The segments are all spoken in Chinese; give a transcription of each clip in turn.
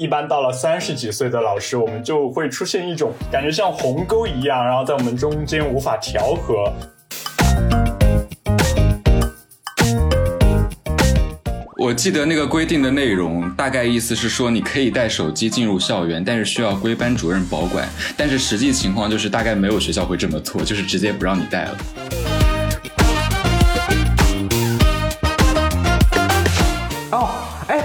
一般到了三十几岁的老师，我们就会出现一种感觉像鸿沟一样，然后在我们中间无法调和。我记得那个规定的内容，大概意思是说，你可以带手机进入校园，但是需要归班主任保管。但是实际情况就是，大概没有学校会这么做，就是直接不让你带了。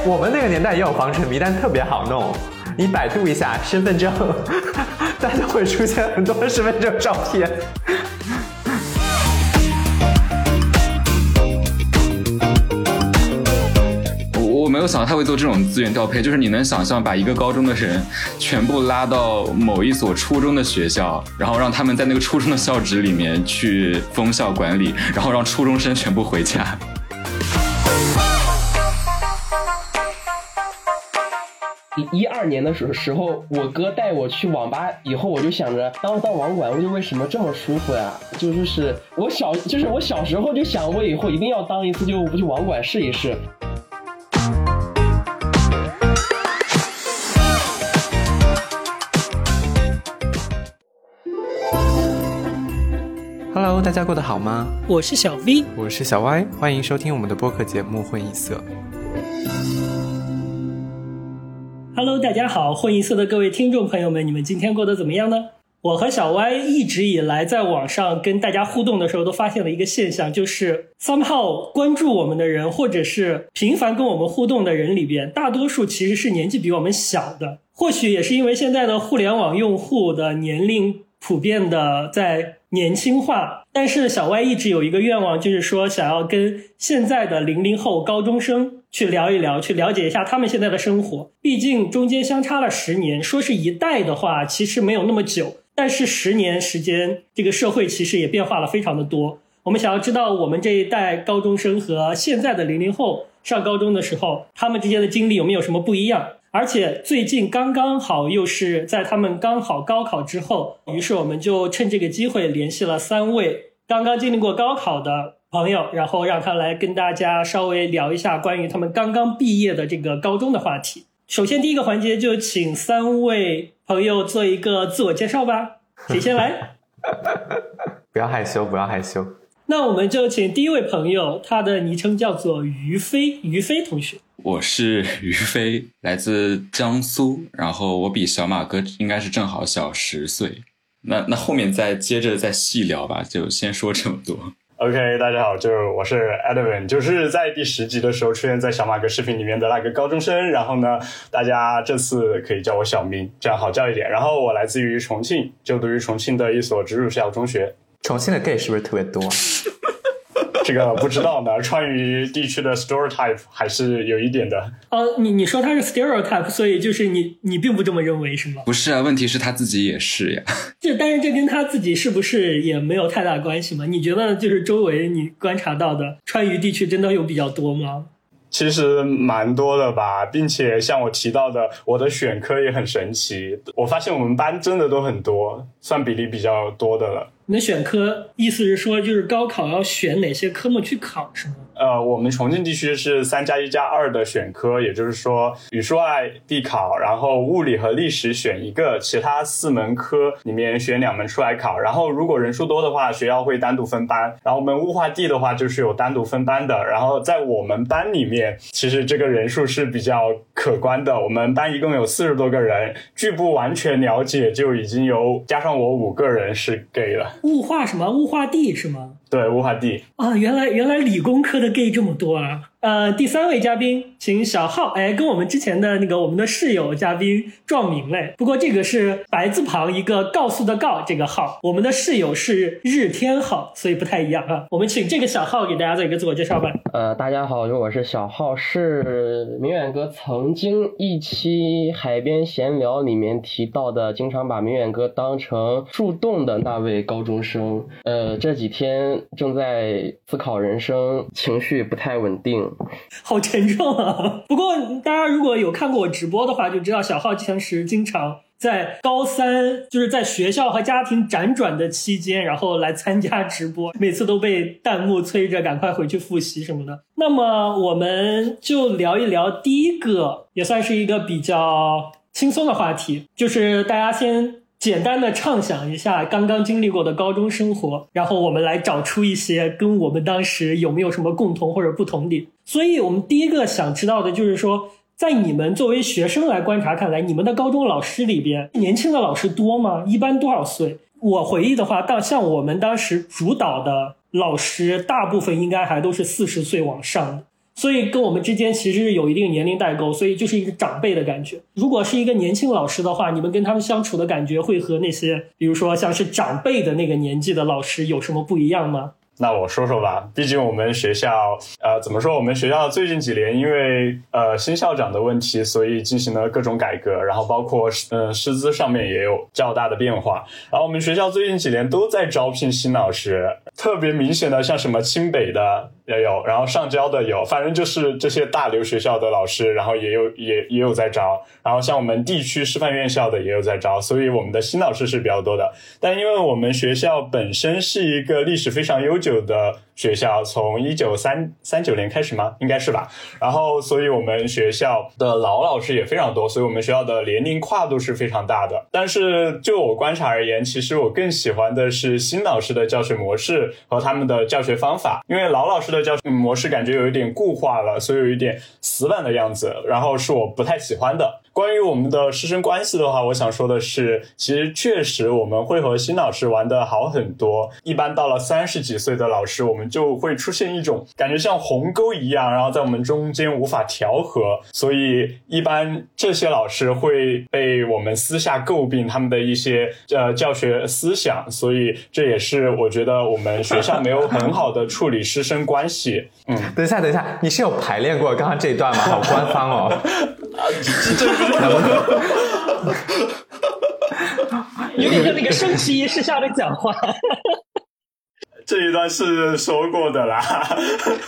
我们那个年代也有防沉迷，但特别好弄。你百度一下身份证，大家会出现很多身份证照片。我没有想到他会做这种资源调配，就是你能想象把一个高中的人全部拉到某一所初中的学校，然后让他们在那个初中的校址里面去封校管理，然后让初中生全部回家。一二年的时时候，我哥带我去网吧，以后我就想着当当网管，我就为什么这么舒服呀？就是是我小，就是我小时候就想，我以后一定要当一次，就不去网管试一试。Hello，大家过得好吗？我是小 V，我是小 Y，欢迎收听我们的播客节目《混一色》。Hello，大家好，混异色的各位听众朋友们，你们今天过得怎么样呢？我和小 Y 一直以来在网上跟大家互动的时候，都发现了一个现象，就是 somehow 关注我们的人，或者是频繁跟我们互动的人里边，大多数其实是年纪比我们小的。或许也是因为现在的互联网用户的年龄普遍的在。年轻化，但是小歪一直有一个愿望，就是说想要跟现在的零零后高中生去聊一聊，去了解一下他们现在的生活。毕竟中间相差了十年，说是一代的话，其实没有那么久，但是十年时间，这个社会其实也变化了非常的多。我们想要知道我们这一代高中生和现在的零零后上高中的时候，他们之间的经历有没有什么不一样？而且最近刚刚好又是在他们刚好高考之后，于是我们就趁这个机会联系了三位刚刚经历过高考的朋友，然后让他来跟大家稍微聊一下关于他们刚刚毕业的这个高中的话题。首先第一个环节就请三位朋友做一个自我介绍吧，谁先来？不要害羞，不要害羞。那我们就请第一位朋友，他的昵称叫做于飞，于飞同学。我是 于飞，来自江苏，然后我比小马哥应该是正好小十岁。那那后面再接着再细聊吧，就先说这么多。OK，大家好，就是我是 Edwin，就是在第十集的时候出现在小马哥视频里面的那个高中生。然后呢，大家这次可以叫我小明，这样好叫一点。然后我来自于重庆，就读于重庆的一所直属校中学。重庆的 gay 是不是特别多？这个不知道呢。川渝地区的 stereotype 还是有一点的。哦，你你说他是 stereotype，所以就是你你并不这么认为是吗？不是啊，问题是他自己也是呀。这但是这跟他自己是不是也没有太大关系嘛？你觉得就是周围你观察到的川渝地区真的有比较多吗？其实蛮多的吧，并且像我提到的，我的选科也很神奇。我发现我们班真的都很多，算比例比较多的了。你的选科意思是说，就是高考要选哪些科目去考，是吗？呃，我们重庆地区是三加一加二的选科，也就是说语数外必考，然后物理和历史选一个，其他四门科里面选两门出来考。然后如果人数多的话，学校会单独分班。然后我们物化地的话，就是有单独分班的。然后在我们班里面，其实这个人数是比较可观的。我们班一共有四十多个人，据不完全了解，就已经有加上我五个人是 gay 了。物化什么？物化地是吗？对，物化地啊，原来原来理工科的 gay 这么多啊。呃，第三位嘉宾，请小浩，哎，跟我们之前的那个我们的室友嘉宾撞名嘞。不过这个是白字旁一个告诉的告，这个号，我们的室友是日天号，所以不太一样啊。我们请这个小号给大家做一个自我介绍吧。呃，大家好，我是小浩，是明远哥曾经一期海边闲聊里面提到的，经常把明远哥当成树洞的那位高中生。呃，这几天正在思考人生，情绪不太稳定。好沉重啊！不过大家如果有看过我直播的话，就知道小浩平时经常在高三就是在学校和家庭辗转的期间，然后来参加直播，每次都被弹幕催着赶快回去复习什么的。那么我们就聊一聊第一个，也算是一个比较轻松的话题，就是大家先。简单的畅想一下刚刚经历过的高中生活，然后我们来找出一些跟我们当时有没有什么共同或者不同点。所以，我们第一个想知道的就是说，在你们作为学生来观察看来，你们的高中老师里边年轻的老师多吗？一般多少岁？我回忆的话，到像我们当时主导的老师，大部分应该还都是四十岁往上的。所以跟我们之间其实是有一定年龄代沟，所以就是一个长辈的感觉。如果是一个年轻老师的话，你们跟他们相处的感觉会和那些，比如说像是长辈的那个年纪的老师有什么不一样吗？那我说说吧，毕竟我们学校，呃，怎么说？我们学校最近几年因为呃新校长的问题，所以进行了各种改革，然后包括呃师资上面也有较大的变化。然后我们学校最近几年都在招聘新老师，特别明显的像什么清北的也有，然后上交的有，反正就是这些大流学校的老师，然后也有也也有在招。然后像我们地区师范院校的也有在招，所以我们的新老师是比较多的。但因为我们学校本身是一个历史非常悠久的。学校从一九三三九年开始吗？应该是吧。然后，所以我们学校的老老师也非常多，所以我们学校的年龄跨度是非常大的。但是，就我观察而言，其实我更喜欢的是新老师的教学模式和他们的教学方法，因为老老师的教学模式感觉有一点固化了，所以有一点死板的样子，然后是我不太喜欢的。关于我们的师生关系的话，我想说的是，其实确实我们会和新老师玩的好很多。一般到了三十几岁的老师，我们就会出现一种感觉像鸿沟一样，然后在我们中间无法调和。所以一般这些老师会被我们私下诟病他们的一些呃教学思想。所以这也是我觉得我们学校没有很好的处理师生关系。嗯，等一下，等一下，你是有排练过刚刚这一段吗？好官方哦。这。有点像那个升旗仪式下的讲话。这一段是说过的啦。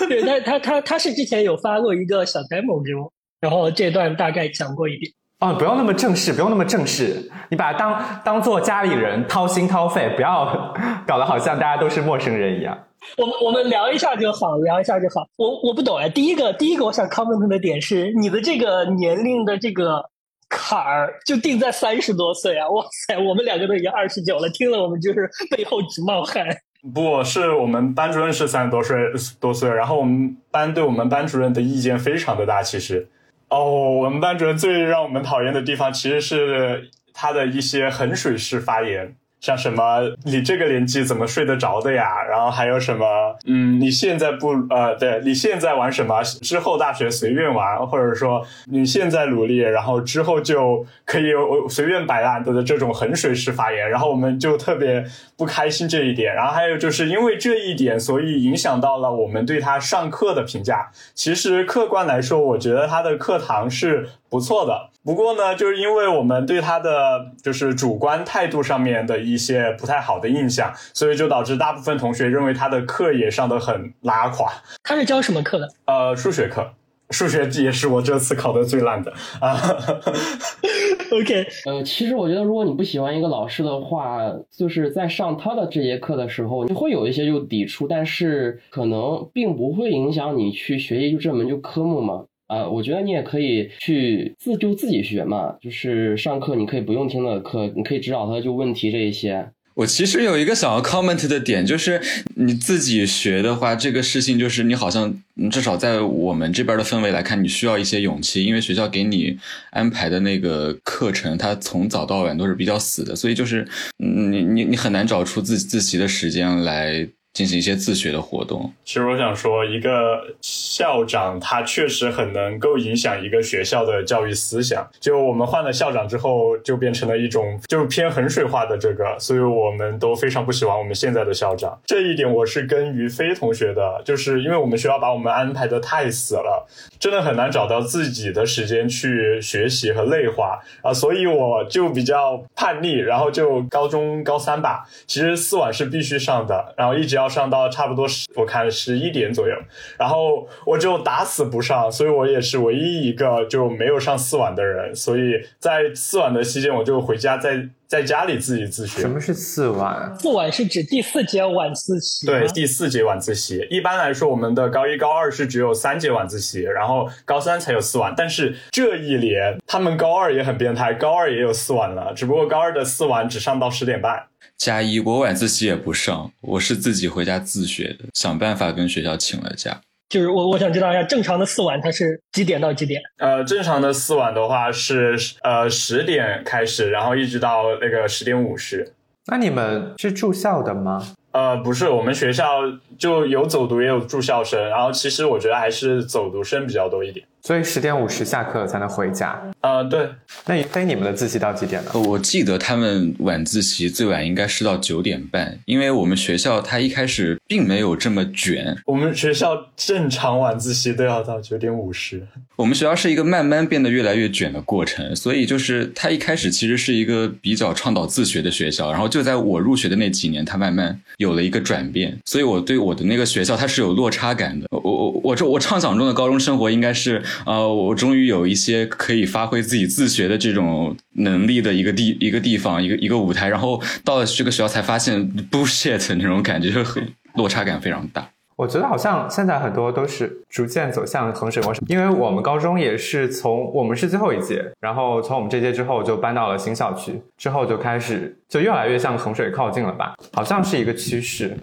对，但他他他是之前有发过一个小 demo 给我，然后这段大概讲过一遍。哦，不用那么正式，不用那么正式，你把它当当做家里人掏心掏肺，不要搞得好像大家都是陌生人一样。我们我们聊一下就好，聊一下就好。我我不懂哎，第一个第一个我想 comment 的点是你的这个年龄的这个。坎儿就定在三十多岁啊！哇塞，我们两个都已经二十九了，听了我们就是背后直冒汗。不是我们班主任是三十多岁多岁，然后我们班对我们班主任的意见非常的大。其实，哦，我们班主任最让我们讨厌的地方其实是他的一些衡水式发言。像什么你这个年纪怎么睡得着的呀？然后还有什么嗯，你现在不呃，对你现在玩什么？之后大学随便玩，或者说你现在努力，然后之后就可以随便摆烂的这种衡水式发言，然后我们就特别不开心这一点。然后还有就是因为这一点，所以影响到了我们对他上课的评价。其实客观来说，我觉得他的课堂是。不错的，不过呢，就是因为我们对他的就是主观态度上面的一些不太好的印象，所以就导致大部分同学认为他的课也上得很拉垮。他是教什么课的？呃，数学课，数学也是我这次考的最烂的啊。OK，呃，其实我觉得，如果你不喜欢一个老师的话，就是在上他的这节课的时候，你会有一些就抵触，但是可能并不会影响你去学习就这门就科目嘛。啊，我觉得你也可以去自就自己学嘛，就是上课你可以不用听的课，你可以指导他就问题这一些。我其实有一个想要 comment 的点，就是你自己学的话，这个事情就是你好像至少在我们这边的氛围来看，你需要一些勇气，因为学校给你安排的那个课程，它从早到晚都是比较死的，所以就是你你你很难找出自自习的时间来。进行一些自学的活动。其实我想说，一个校长他确实很能够影响一个学校的教育思想。就我们换了校长之后，就变成了一种就偏衡水化的这个，所以我们都非常不喜欢我们现在的校长。这一点我是跟于飞同学的，就是因为我们学校把我们安排的太死了，真的很难找到自己的时间去学习和内化啊，所以我就比较叛逆，然后就高中高三吧，其实四晚是必须上的，然后一直要。上到差不多十，我看十一点左右，然后我就打死不上，所以我也是唯一一个就没有上四晚的人。所以在四晚的期间，我就回家在在家里自己自学什。么是四晚？四晚是指第四节晚自习，对，第四节晚自习。一般来说，我们的高一、高二是只有三节晚自习，然后高三才有四晚。但是这一年，他们高二也很变态，高二也有四晚了，只不过高二的四晚只上到十点半。加一，我晚自习也不上，我是自己回家自学的，想办法跟学校请了假。就是我我想知道一下，正常的四晚它是几点到几点？呃，正常的四晚的话是呃十点开始，然后一直到那个十点五十。那你们是住校的吗？呃，不是，我们学校就有走读也有住校生，然后其实我觉得还是走读生比较多一点。所以十点五十下课才能回家。呃，对，那云飞你们的自习到几点呢？我记得他们晚自习最晚应该是到九点半，因为我们学校它一开始并没有这么卷，我们学校正常晚自习都要到九点五十。我们学校是一个慢慢变得越来越卷的过程，所以就是它一开始其实是一个比较倡导自学的学校，然后就在我入学的那几年，它慢慢有了一个转变，所以我对我的那个学校它是有落差感的。我我我这我畅想中的高中生活应该是，呃，我终于有一些可以发挥自己自学的这种能力的一个地一个地方一个一个舞台，然后到了这个学校才发现 bullshit 那种感觉，就很落差感非常大。我觉得好像现在很多都是逐渐走向衡水模式，因为我们高中也是从我们是最后一届，然后从我们这届之后就搬到了新校区，之后就开始就越来越向衡水靠近了吧，好像是一个趋势。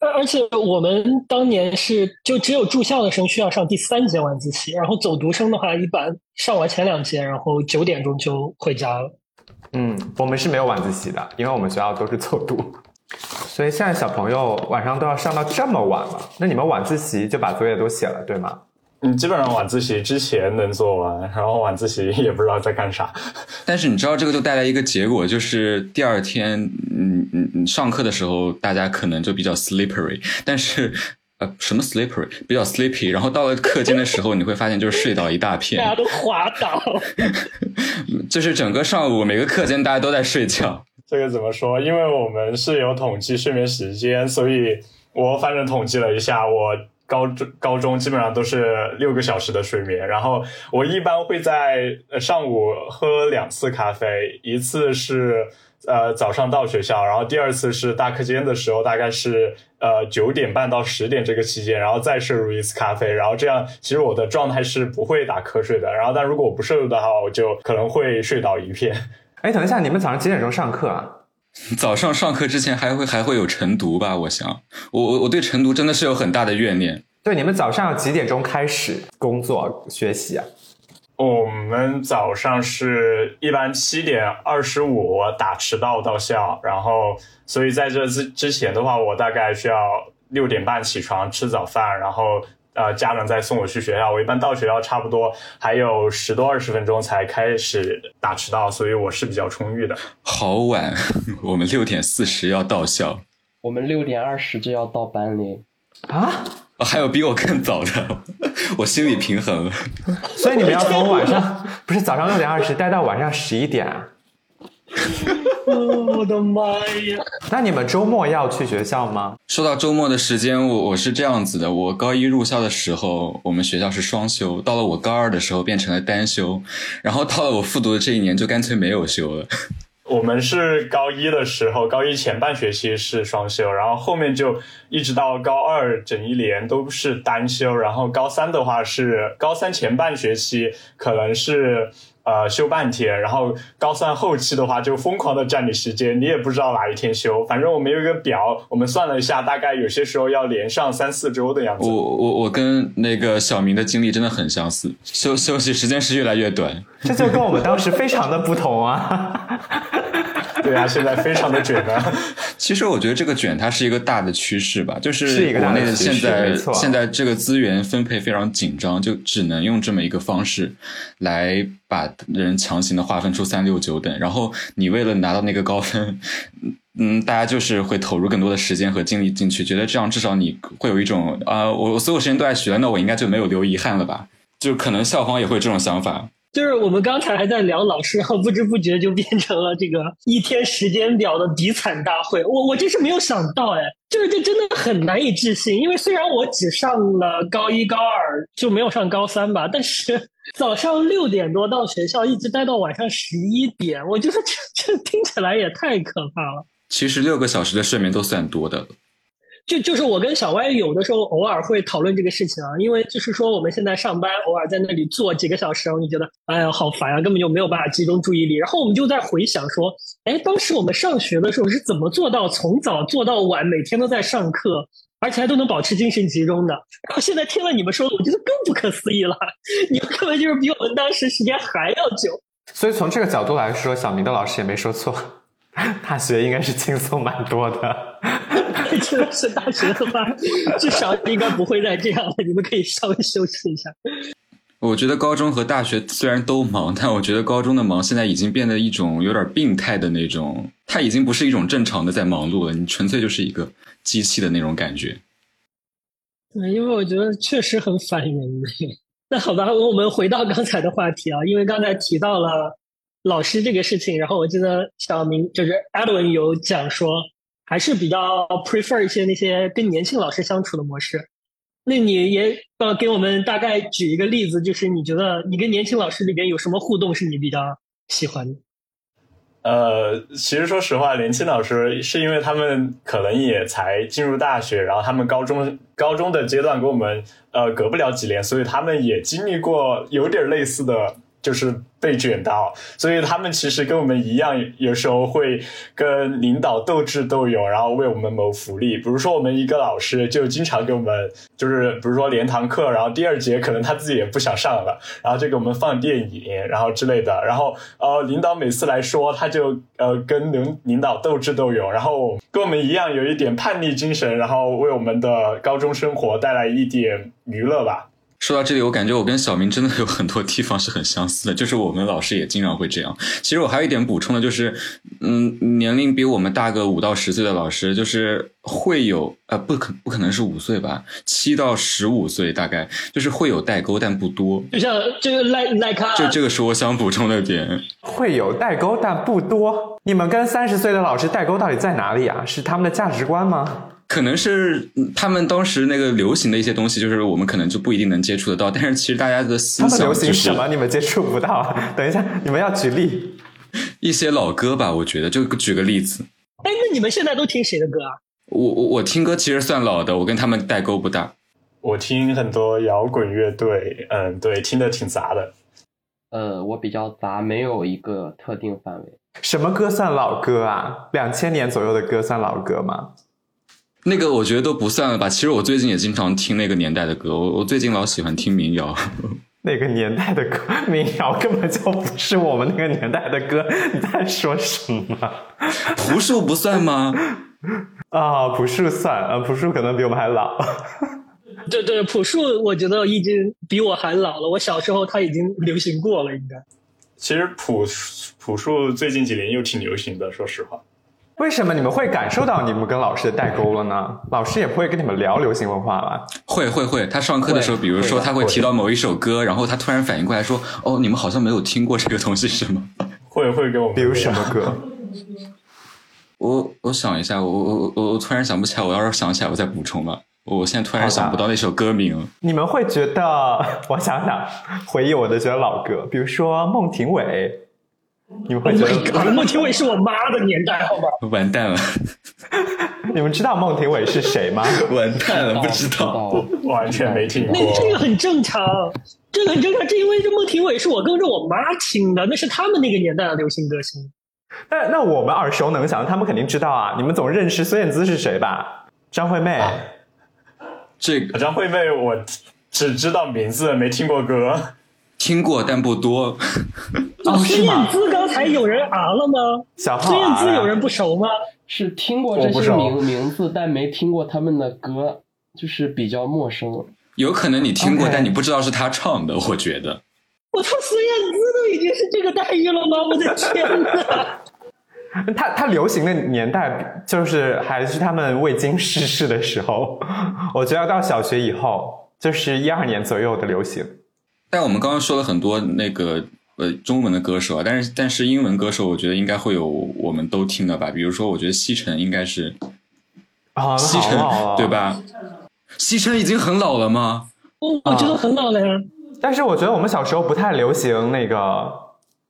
而而且我们当年是就只有住校的生需要上第三节晚自习，然后走读生的话，一般上完前两节，然后九点钟就回家了。嗯，我们是没有晚自习的，因为我们学校都是走读，所以现在小朋友晚上都要上到这么晚了。那你们晚自习就把作业都写了，对吗？嗯，基本上晚自习之前能做完，然后晚自习也不知道在干啥。但是你知道这个就带来一个结果，就是第二天，嗯嗯嗯，上课的时候大家可能就比较 slippery，但是呃什么 slippery 比较 sleepy，然后到了课间的时候，你会发现就是睡倒一大片大家，都滑倒，就是整个上午每个课间大家都在睡觉。这个怎么说？因为我们是有统计睡眠时间，所以我反正统计了一下，我高中高中基本上都是六个小时的睡眠。然后我一般会在呃上午喝两次咖啡，一次是呃早上到学校，然后第二次是大课间的时候，大概是呃九点半到十点这个期间，然后再摄入一次咖啡，然后这样其实我的状态是不会打瞌睡的。然后但如果我不摄入的话，我就可能会睡倒一片。哎，等一下，你们早上几点钟上课啊？早上上课之前还会还会有晨读吧？我想，我我我对晨读真的是有很大的怨念。对，你们早上要几点钟开始工作学习啊？我们早上是一般七点二十五打迟到到校，然后所以在这之之前的话，我大概需要六点半起床吃早饭，然后呃家长再送我去学校。我一般到学校差不多还有十多二十分钟才开始打迟到，所以我是比较充裕的。好晚，我们六点四十要到校，我们六点二十就要到班里，啊？哦还有比我更早的，我心理平衡了。所以你们要从晚上不是早上六点二十待到晚上十一点啊？我的妈呀！那你们周末要去学校吗？说到周末的时间，我我是这样子的：我高一入校的时候，我们学校是双休；到了我高二的时候变成了单休，然后到了我复读的这一年就干脆没有休了。我们是高一的时候，高一前半学期是双休，然后后面就一直到高二整一年都是单休，然后高三的话是高三前半学期可能是呃休半天，然后高三后期的话就疯狂的占你时间，你也不知道哪一天休，反正我们有一个表，我们算了一下，大概有些时候要连上三四周的样子我。我我跟那个小明的经历真的很相似，休休息时间是越来越短。这就跟我们当时非常的不同啊！对啊，现在非常的卷啊。其实我觉得这个卷它是一个大的趋势吧，就是国内的现在现在这个资源分配非常紧张，就只能用这么一个方式来把人强行的划分出三六九等，然后你为了拿到那个高分。嗯，大家就是会投入更多的时间和精力进去，觉得这样至少你会有一种啊、我我所有时间都在学，那我应该就没有留遗憾了吧？就可能校方也会有这种想法。就是我们刚才还在聊老师，然后不知不觉就变成了这个一天时间表的比惨大会。我我真是没有想到，哎，就是这真的很难以置信。因为虽然我只上了高一、高二，就没有上高三吧，但是早上六点多到学校，一直待到晚上十一点，我觉得这这听起来也太可怕了。其实六个小时的睡眠都算多的。就就是我跟小歪有的时候偶尔会讨论这个事情啊，因为就是说我们现在上班偶尔在那里坐几个小时，我就觉得哎呀好烦啊，根本就没有办法集中注意力。然后我们就在回想说，哎，当时我们上学的时候是怎么做到从早做到晚，每天都在上课，而且还都能保持精神集中的。然后现在听了你们说，我觉得更不可思议了，你们根本就是比我们当时时间还要久。所以从这个角度来说，小明的老师也没说错，大学应该是轻松蛮多的。真 的是大学的话，至少应该不会再这样了。你们可以稍微休息一下。我觉得高中和大学虽然都忙，但我觉得高中的忙现在已经变得一种有点病态的那种，它已经不是一种正常的在忙碌了，你纯粹就是一个机器的那种感觉。对，因为我觉得确实很烦人。那好吧，我们回到刚才的话题啊，因为刚才提到了老师这个事情，然后我记得小明就是 Edwin 有讲说。还是比较 prefer 一些那些跟年轻老师相处的模式。那你也呃给我们大概举一个例子，就是你觉得你跟年轻老师里边有什么互动是你比较喜欢的？呃，其实说实话，年轻老师是因为他们可能也才进入大学，然后他们高中高中的阶段跟我们呃隔不了几年，所以他们也经历过有点类似的。就是被卷到，所以他们其实跟我们一样，有时候会跟领导斗智斗勇，然后为我们谋福利。比如说，我们一个老师就经常给我们，就是比如说连堂课，然后第二节可能他自己也不想上了，然后就给我们放电影，然后之类的。然后呃，领导每次来说，他就呃跟领领导斗智斗勇，然后跟我们一样有一点叛逆精神，然后为我们的高中生活带来一点娱乐吧。说到这里，我感觉我跟小明真的有很多地方是很相似的，就是我们老师也经常会这样。其实我还有一点补充的，就是，嗯，年龄比我们大个五到十岁的老师，就是会有，呃，不可不可能是五岁吧，七到十五岁大概，就是会有代沟，但不多。就像这个赖赖卡，就这个是我想补充的点，会有代沟但不多。你们跟三十岁的老师代沟到底在哪里啊？是他们的价值观吗？可能是他们当时那个流行的一些东西，就是我们可能就不一定能接触得到。但是其实大家的思想，他们流行什么？你们接触不到。等一下，你们要举例一些老歌吧？我觉得，就举个例子。哎，那你们现在都听谁的歌啊？我我我听歌其实算老的，我跟他们代沟不大。我听很多摇滚乐队，嗯，对，听的挺杂的。呃，我比较杂，没有一个特定范围。什么歌算老歌啊？两千年左右的歌算老歌吗？那个我觉得都不算了吧。其实我最近也经常听那个年代的歌。我我最近老喜欢听民谣。那个年代的歌，民谣根本就不是我们那个年代的歌。你在说什么？朴树不算吗？啊，朴树算。啊，朴树可能比我们还老。对对，朴树我觉得已经比我还老了。我小时候他已经流行过了，应该。其实朴朴树最近几年又挺流行的，说实话。为什么你们会感受到你们跟老师的代沟了呢？老师也不会跟你们聊流行文化吧？会会会，他上课的时候，比如说他会提到某一首歌，然后他突然反应过来说：“哦，你们好像没有听过这个东西，是吗？”会会给我们，比如什么歌？我我想一下，我我我我突然想不起来，我要是想起来我再补充吧。我现在突然想不到那首歌名。你们会觉得？我想想，回忆我的觉得老歌，比如说孟庭苇。你们会觉得孟庭苇是我妈的年代，好吧？完蛋了！你们知道孟庭苇是谁吗？完蛋了，不知道，完全没听过。那这个很正常，这个很正常，这因为这孟庭苇是我跟着我妈听的，那是他们那个年代的流行歌星。那那我们耳熟能详，他们肯定知道啊。你们总认识孙燕姿是谁吧？张惠妹。这个张惠妹，我只知道名字，没听过歌。听过，但不多。孙燕姿刚才有人啊了吗？小孙燕姿有人不熟吗？是听过这些名名字，但没听过他们的歌，就是比较陌生。有可能你听过，但你不知道是他唱的。我觉得。我操，孙燕姿都已经是这个待遇了吗？我的天哪！他他流行的年代就是还是他们未经世事的时候。我觉得到小学以后，就是一二年左右的流行。但我们刚刚说了很多那个呃中文的歌手啊，但是但是英文歌手，我觉得应该会有我们都听的吧。比如说，我觉得西城应该是啊，西城啊对？吧？西城已经很老了吗？哦，我觉得很老了呀。但是我觉得我们小时候不太流行那个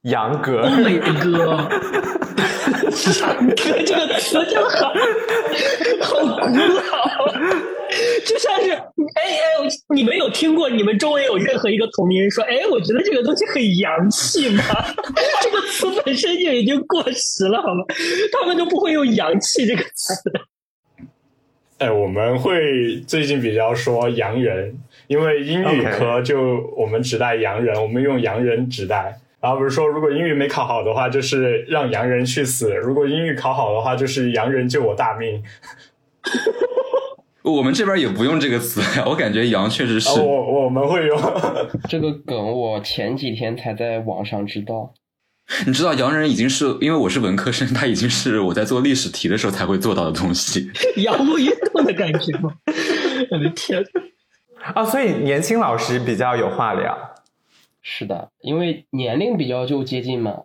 洋歌。欧美歌，洋歌这个词真好，好古老，就像是哎哎，你们有听过你们周围有任何一个同龄人说，哎，我觉得这个东西很洋气吗？这个词本身就已经过时了，好吗？他们都不会用“洋气”这个词。哎，我们会最近比较说洋人，因为英语科就我们指代洋人，我们用洋人指代。然后比如说，如果英语没考好的话，就是让洋人去死；如果英语考好的话，就是洋人救我大命。我们这边也不用这个词呀，我感觉羊确实是啊，我我们会用。这个梗我前几天才在网上知道。你知道洋人已经是因为我是文科生，他已经是我在做历史题的时候才会做到的东西。洋务运动的感觉吗？我的天！啊，所以年轻老师比较有话聊。是的，因为年龄比较就接近嘛。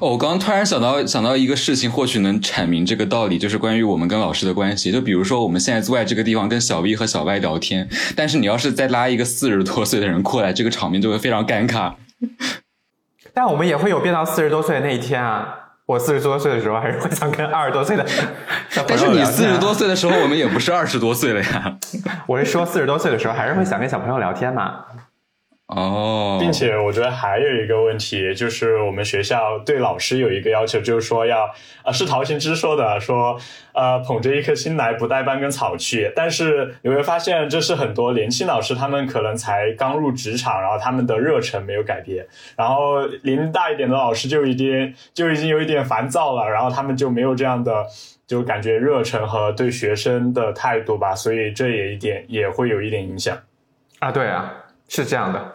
哦，我刚刚突然想到想到一个事情，或许能阐明这个道理，就是关于我们跟老师的关系。就比如说我们现在坐在这个地方跟小 V 和小 Y 聊天，但是你要是再拉一个四十多岁的人过来，这个场面就会非常尴尬。但我们也会有变到四十多岁的那一天啊！我四十多岁的时候，还是会想跟二十多岁的但是你四十多岁的时候，我们也不是二十多岁了呀。我是说四十多岁的时候，还是会想跟小朋友聊天嘛。哦，并且我觉得还有一个问题，就是我们学校对老师有一个要求，就是说要，呃，是陶行知说的，说，呃，捧着一颗心来，不带半根草去。但是你会发现，这是很多年轻老师，他们可能才刚入职场，然后他们的热忱没有改变，然后年龄大一点的老师就已经就已经有一点烦躁了，然后他们就没有这样的。就感觉热忱和对学生的态度吧，所以这也一点也会有一点影响。啊，对啊，是这样的。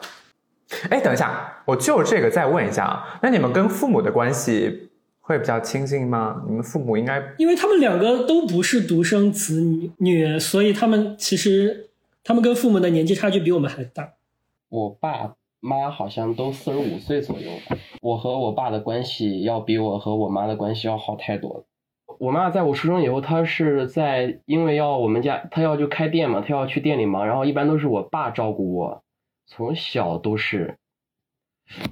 哎，等一下，我就这个再问一下啊，那你们跟父母的关系会比较亲近吗？你们父母应该因为他们两个都不是独生子女，所以他们其实他们跟父母的年纪差距比我们还大。我爸妈好像都四十五岁左右，我和我爸的关系要比我和我妈的关系要好太多了。我妈在我出生以后，她是在因为要我们家，她要就开店嘛，她要去店里忙，然后一般都是我爸照顾我，从小都是。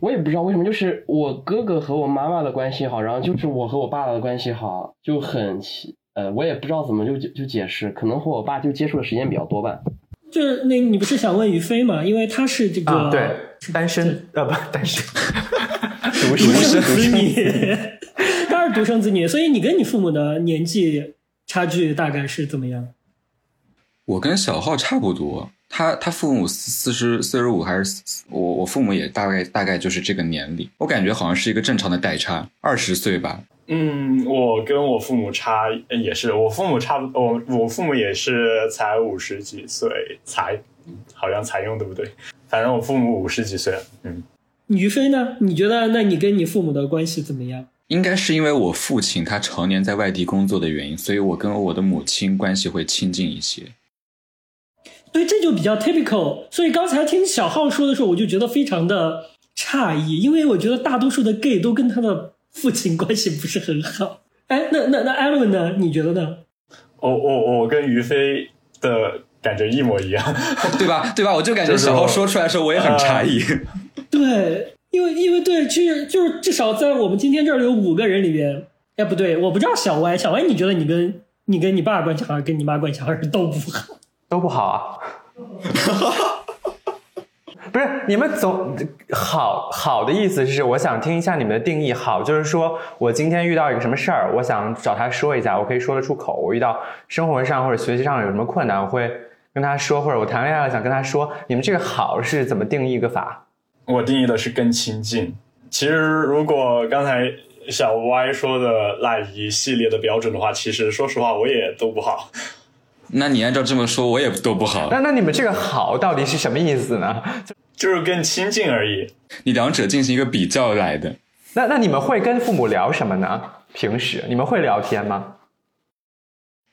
我也不知道为什么，就是我哥哥和我妈妈的关系好，然后就是我和我爸爸的关系好，就很奇，呃，我也不知道怎么就就解释，可能和我爸就接触的时间比较多吧。就是那，你不是想问于飞吗？因为他是这个、啊，对，单身呃不单身，独生子女，他是独生子女，所以你跟你父母的年纪差距大概是怎么样？我跟小浩差不多，他他父母四十四十五还是四我我父母也大概大概就是这个年龄，我感觉好像是一个正常的代差，二十岁吧。嗯，我跟我父母差呃也是，我父母差不多，我我父母也是才五十几岁，才好像才用对不对？反正我父母五十几岁了，嗯，于飞呢？你觉得那你跟你父母的关系怎么样？应该是因为我父亲他常年在外地工作的原因，所以我跟我的母亲关系会亲近一些。对，这就比较 typical。所以刚才听小浩说的时候，我就觉得非常的诧异，因为我觉得大多数的 gay 都跟他的父亲关系不是很好。哎，那那那艾伦呢？你觉得呢？我我我跟于飞的感觉一模一样，对吧？对吧？我就感觉小浩说出来的时候，我也很诧异。对，因为因为对，其实就是至少在我们今天这儿有五个人里边，哎，不对，我不知道小歪，小歪，你觉得你跟你跟你爸关系好，还是跟你妈关系好，还是都不好？都不好啊。不是你们总好好的意思是，我想听一下你们的定义。好，就是说我今天遇到一个什么事儿，我想找他说一下，我可以说得出口。我遇到生活上或者学习上有什么困难，我会跟他说，或者我谈恋爱了想跟他说。你们这个好是怎么定义一个法？我定义的是更亲近。其实如果刚才小歪说的那一系列的标准的话，其实说实话我也都不好。那你按照这么说，我也都不好。那那你们这个好到底是什么意思呢？就是更亲近而已。你两者进行一个比较来的。那那你们会跟父母聊什么呢？平时你们会聊天吗？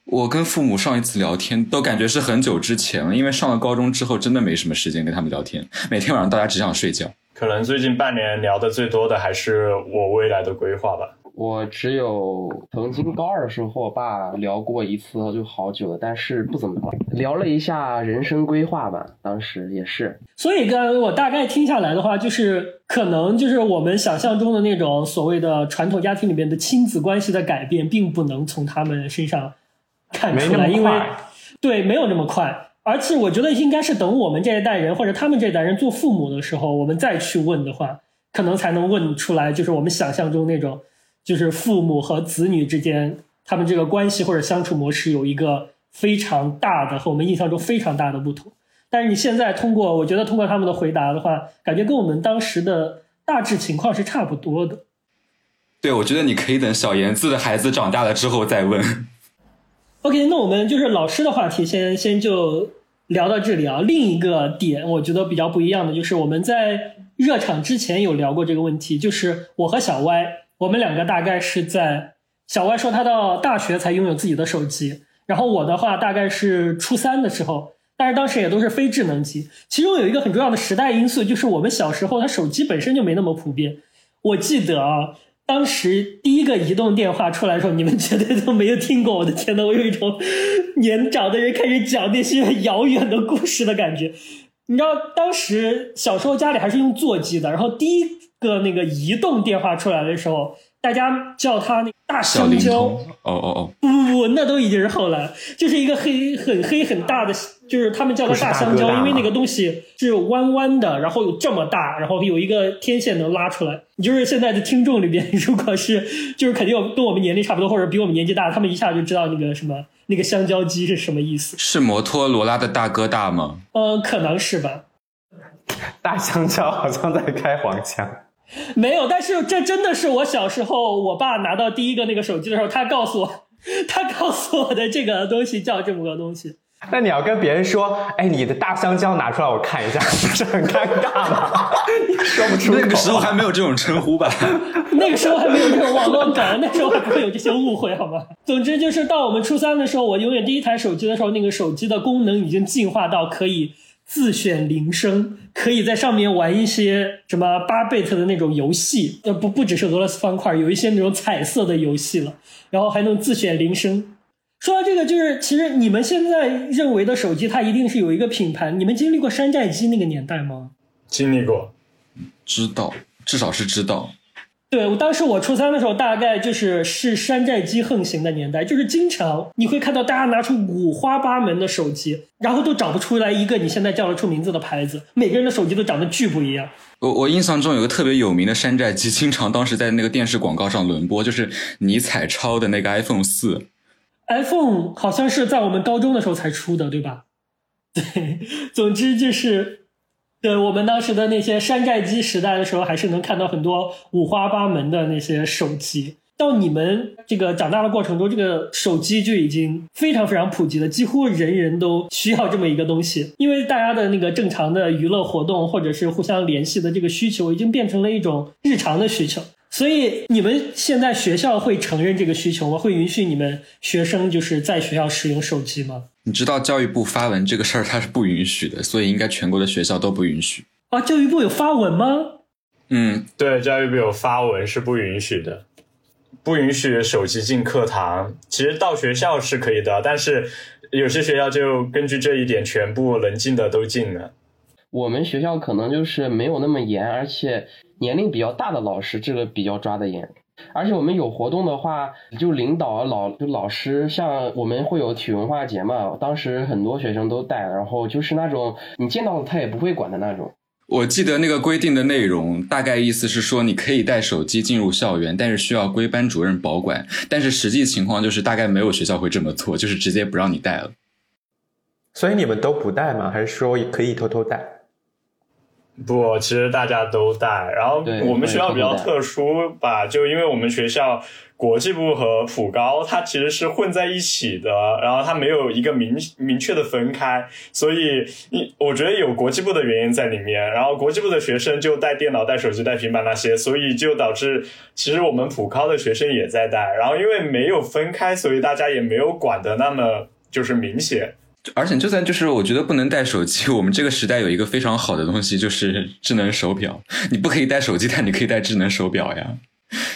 我跟父母上一次聊天都感觉是很久之前了，因为上了高中之后真的没什么时间跟他们聊天，每天晚上大家只想睡觉。可能最近半年聊的最多的还是我未来的规划吧。我只有曾经高二的时候和我爸聊过一次，就好久了，但是不怎么聊，聊了一下人生规划吧。当时也是，所以刚刚我大概听下来的话，就是可能就是我们想象中的那种所谓的传统家庭里面的亲子关系的改变，并不能从他们身上看出来，因为对没有那么快。而且我觉得应该是等我们这一代人或者他们这一代人做父母的时候，我们再去问的话，可能才能问出来，就是我们想象中那种。就是父母和子女之间，他们这个关系或者相处模式有一个非常大的和我们印象中非常大的不同。但是你现在通过，我觉得通过他们的回答的话，感觉跟我们当时的大致情况是差不多的。对，我觉得你可以等小严子的孩子长大了之后再问。OK，那我们就是老师的话题，先先就聊到这里啊。另一个点，我觉得比较不一样的就是，我们在热场之前有聊过这个问题，就是我和小歪。我们两个大概是在小歪说他到大学才拥有自己的手机，然后我的话大概是初三的时候，但是当时也都是非智能机。其中有一个很重要的时代因素，就是我们小时候他手机本身就没那么普遍。我记得啊，当时第一个移动电话出来的时候，你们绝对都没有听过。我的天呐，我有一种 年长的人开始讲那些遥远的故事的感觉。你知道，当时小时候家里还是用座机的，然后第一。个那个移动电话出来的时候，大家叫它那大香蕉。哦哦哦！不不不，那都已经是后来，就是一个黑很黑很大的，就是他们叫它大香蕉，因为那个东西是弯弯的，然后有这么大，然后有一个天线能拉出来。你就是现在的听众里边，如果是就是肯定有跟我们年龄差不多或者比我们年纪大，他们一下就知道那个什么那个香蕉机是什么意思。是摩托罗拉的大哥大吗？呃，可能是吧。大香蕉好像在开黄腔。没有，但是这真的是我小时候，我爸拿到第一个那个手机的时候，他告诉我，他告诉我的这个东西叫这么个东西。那你要跟别人说，哎，你的大香蕉拿出来我看一下，不 是很尴尬吗？说不出。那个时候还没有这种称呼吧？那个时候还没有这种网络梗，那时候还不会有这些误会，好吗？总之就是到我们初三的时候，我拥有第一台手机的时候，那个手机的功能已经进化到可以。自选铃声，可以在上面玩一些什么八贝特的那种游戏，呃，不不只是俄罗斯方块，有一些那种彩色的游戏了，然后还能自选铃声。说到这个，就是其实你们现在认为的手机，它一定是有一个品牌。你们经历过山寨机那个年代吗？经历过，知道，至少是知道。对，我当时我初三的时候，大概就是是山寨机横行的年代，就是经常你会看到大家拿出五花八门的手机，然后都找不出来一个你现在叫得出名字的牌子，每个人的手机都长得巨不一样。我我印象中有个特别有名的山寨机，经常当时在那个电视广告上轮播，就是尼彩超的那个 iPhone 四。iPhone 好像是在我们高中的时候才出的，对吧？对，总之就是。对我们当时的那些山寨机时代的时候，还是能看到很多五花八门的那些手机。到你们这个长大的过程中，这个手机就已经非常非常普及了，几乎人人都需要这么一个东西。因为大家的那个正常的娱乐活动或者是互相联系的这个需求，已经变成了一种日常的需求。所以你们现在学校会承认这个需求吗？会允许你们学生就是在学校使用手机吗？你知道教育部发文这个事儿，它是不允许的，所以应该全国的学校都不允许啊。教育部有发文吗？嗯，对，教育部有发文是不允许的，不允许手机进课堂。其实到学校是可以的，但是有些学校就根据这一点，全部能进的都进了。我们学校可能就是没有那么严，而且年龄比较大的老师这个比较抓得严。而且我们有活动的话，就领导老就老师，像我们会有体育文化节嘛，当时很多学生都带，然后就是那种你见到他也不会管的那种。我记得那个规定的内容，大概意思是说你可以带手机进入校园，但是需要归班主任保管。但是实际情况就是大概没有学校会这么做，就是直接不让你带了。所以你们都不带吗？还是说可以偷偷带？不，其实大家都带。然后我们学校比较特殊吧，就因为我们学校国际部和普高它其实是混在一起的，然后它没有一个明明确的分开，所以一我觉得有国际部的原因在里面。然后国际部的学生就带电脑、带手机、带平板那些，所以就导致其实我们普高的学生也在带。然后因为没有分开，所以大家也没有管的那么就是明显。而且就算就是我觉得不能带手机，我们这个时代有一个非常好的东西就是智能手表，你不可以带手机，但你可以带智能手表呀。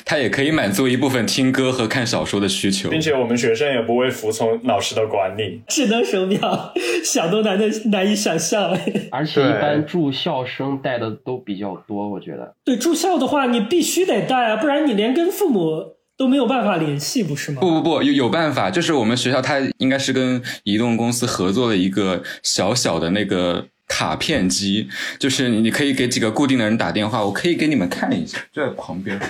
它也可以满足一部分听歌和看小说的需求，并且我们学生也不会服从老师的管理。智能手表 想都难的难以想象，而且一般住校生带的都比较多，我觉得。对住校的话，你必须得带啊，不然你连跟父母都没有办法联系，不是吗？不不不，有有办法，就是我们学校它应该是跟移动公司合作的一个小小的那个卡片机，就是你可以给几个固定的人打电话，我可以给你们看一下，就在旁边。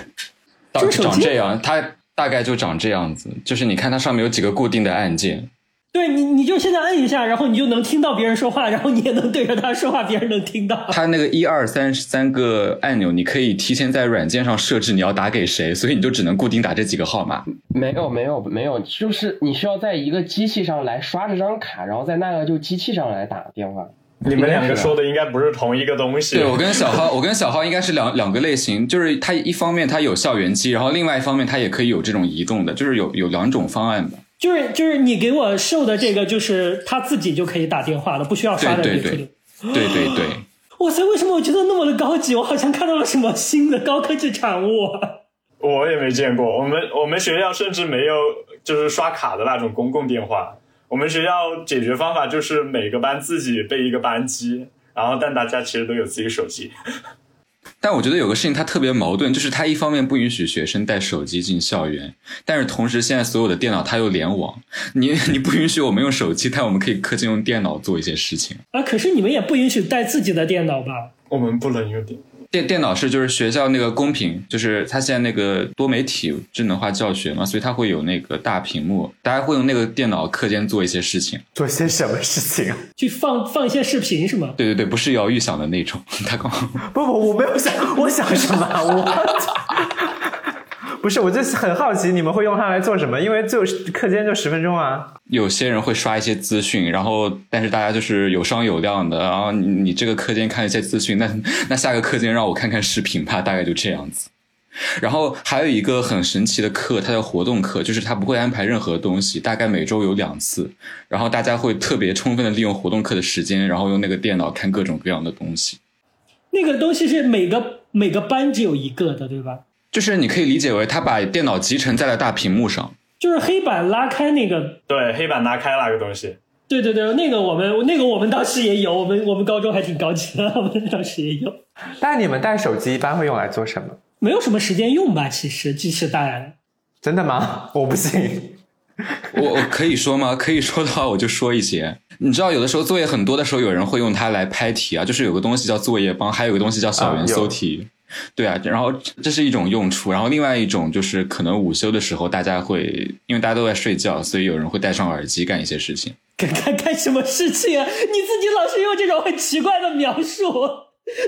长这样，它大概就长这样子。就是你看它上面有几个固定的按键，对你，你就现在摁一下，然后你就能听到别人说话，然后你也能对着他说话，别人能听到。他那个一二三三个按钮，你可以提前在软件上设置你要打给谁，所以你就只能固定打这几个号码。没有，没有，没有，就是你需要在一个机器上来刷这张卡，然后在那个就机器上来打电话。你们两个说的应该不是同一个东西。对我跟小浩，我跟小浩应该是两两个类型，就是它一方面它有校园机，然后另外一方面它也可以有这种移动的，就是有有两种方案的。就是就是你给我售的这个，就是他自己就可以打电话了，不需要刷的对对对，对对对。哇塞，为什么我觉得那么的高级？我好像看到了什么新的高科技产物。我也没见过，我们我们学校甚至没有就是刷卡的那种公共电话。我们学校解决方法就是每个班自己备一个班机，然后但大家其实都有自己手机。但我觉得有个事情它特别矛盾，就是它一方面不允许学生带手机进校园，但是同时现在所有的电脑它又联网，你 你不允许我们用手机，但我们可以课间用电脑做一些事情啊。可是你们也不允许带自己的电脑吧？我们不能用电。电电脑是就是学校那个公屏，就是它现在那个多媒体智能化教学嘛，所以它会有那个大屏幕，大家会用那个电脑课间做一些事情，做些什么事情？去放放一些视频是吗？对对对，不是姚玉想的那种。他刚不不，我没有想，我想什么？我。不是，我就很好奇，你们会用它来做什么？因为就课间就十分钟啊。有些人会刷一些资讯，然后但是大家就是有商有量的，然后你你这个课间看一些资讯，那那下个课间让我看看视频吧，大概就这样子。然后还有一个很神奇的课，它叫活动课，就是它不会安排任何东西，大概每周有两次，然后大家会特别充分的利用活动课的时间，然后用那个电脑看各种各样的东西。那个东西是每个每个班只有一个的，对吧？就是你可以理解为他把电脑集成在了大屏幕上，就是黑板拉开那个，对，黑板拉开那个东西，对对对，那个我们那个我们当时也有，我们我们高中还挺高级的，我们当时也有。但你们带手机一般会用来做什么？没有什么时间用吧，其实即使带。真的吗？我不信。我我可以说吗？可以说的话我就说一些。你知道有的时候作业很多的时候，有人会用它来拍题啊，就是有个东西叫作业帮，还有个东西叫小猿搜题。对啊，然后这是一种用处，然后另外一种就是可能午休的时候，大家会因为大家都在睡觉，所以有人会戴上耳机干一些事情。干干干什么事情啊？你自己老是用这种很奇怪的描述，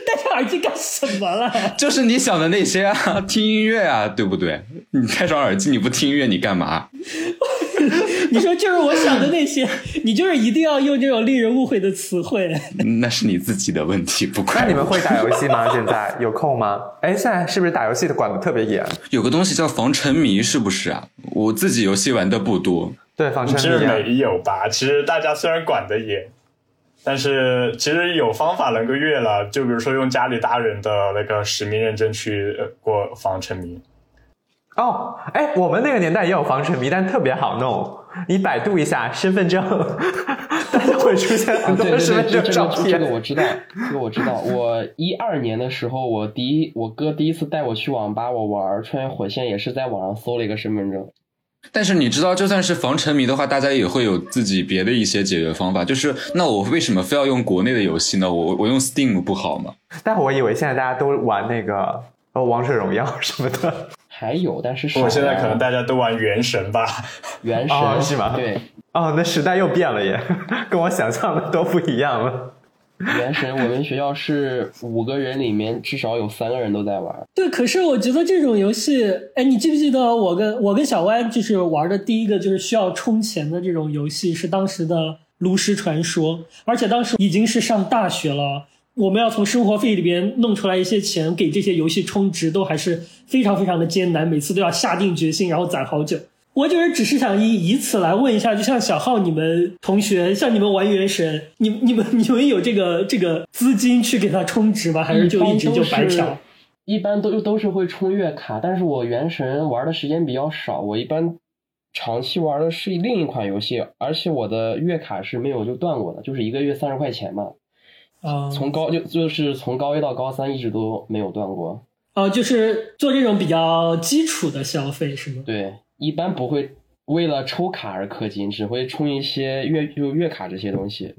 戴上耳机干什么了？就是你想的那些啊，听音乐啊，对不对？你戴上耳机你不听音乐你干嘛？你说就是我想的那些，你就是一定要用这种令人误会的词汇。那是你自己的问题，不怪。那你们会打游戏吗？现在有空吗？哎，现在是不是打游戏的管的特别严？有个东西叫防沉迷，是不是啊？我自己游戏玩的不多。对，防沉迷。其实没有吧？其实大家虽然管的严，但是其实有方法能够越了。就比如说用家里大人的那个实名认证去过防沉迷。哦，哎，我们那个年代也有防沉迷，但特别好弄。你百度一下身份证，大家会出现很多身份证照片。这个我知道，这个我知道。我一二年的时候，我第一我哥第一次带我去网吧，我玩《穿越火线》也是在网上搜了一个身份证。但是你知道，就算是防沉迷的话，大家也会有自己别的一些解决方法。就是那我为什么非要用国内的游戏呢？我我用 Steam 不好吗？但我以为现在大家都玩那个呃王者荣耀什么的。还有，但是我现在可能大家都玩原神吧，原神是吗？对，哦，那时代又变了耶，跟我想象的都不一样了。原神，我们学校是五个人里面至少有三个人都在玩。对，可是我觉得这种游戏，哎，你记不记得我跟我跟小歪就是玩的第一个就是需要充钱的这种游戏是当时的《炉石传说》，而且当时已经是上大学了。我们要从生活费里边弄出来一些钱给这些游戏充值，都还是非常非常的艰难，每次都要下定决心，然后攒好久。我就是只是想以以此来问一下，就像小浩你们同学，像你们玩原神，你你们你们有这个这个资金去给他充值吗？还是就一直就白嫖？一般都都是会充月卡，但是我原神玩的时间比较少，我一般长期玩的是另一款游戏，而且我的月卡是没有就断过的，就是一个月三十块钱嘛。啊，从高就就是从高一到高三一直都没有断过。哦，就是做这种比较基础的消费是吗？对，一般不会为了抽卡而氪金，只会充一些月就月卡这些东西。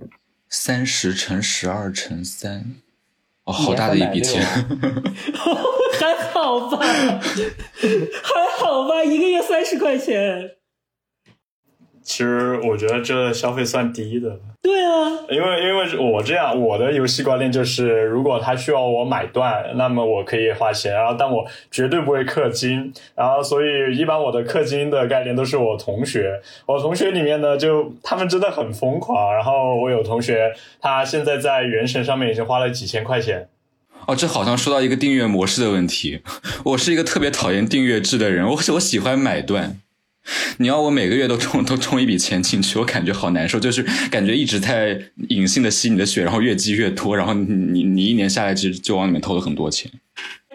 三十乘十二乘三，哦，好大的一笔钱。还好吧，还好吧，一个月三十块钱。其实我觉得这消费算低的。对啊，因为因为我这样，我的游戏观念就是，如果他需要我买断，那么我可以花钱，然后但我绝对不会氪金，然后所以一般我的氪金的概念都是我同学，我同学里面呢，就他们真的很疯狂，然后我有同学他现在在原神上面已经花了几千块钱。哦，这好像说到一个订阅模式的问题，我是一个特别讨厌订阅制的人，我我喜欢买断。你要我每个月都充 都充一笔钱进去，我感觉好难受，就是感觉一直在隐性的吸你的血，然后越积越多，然后你你你一年下来其实就往里面投了很多钱。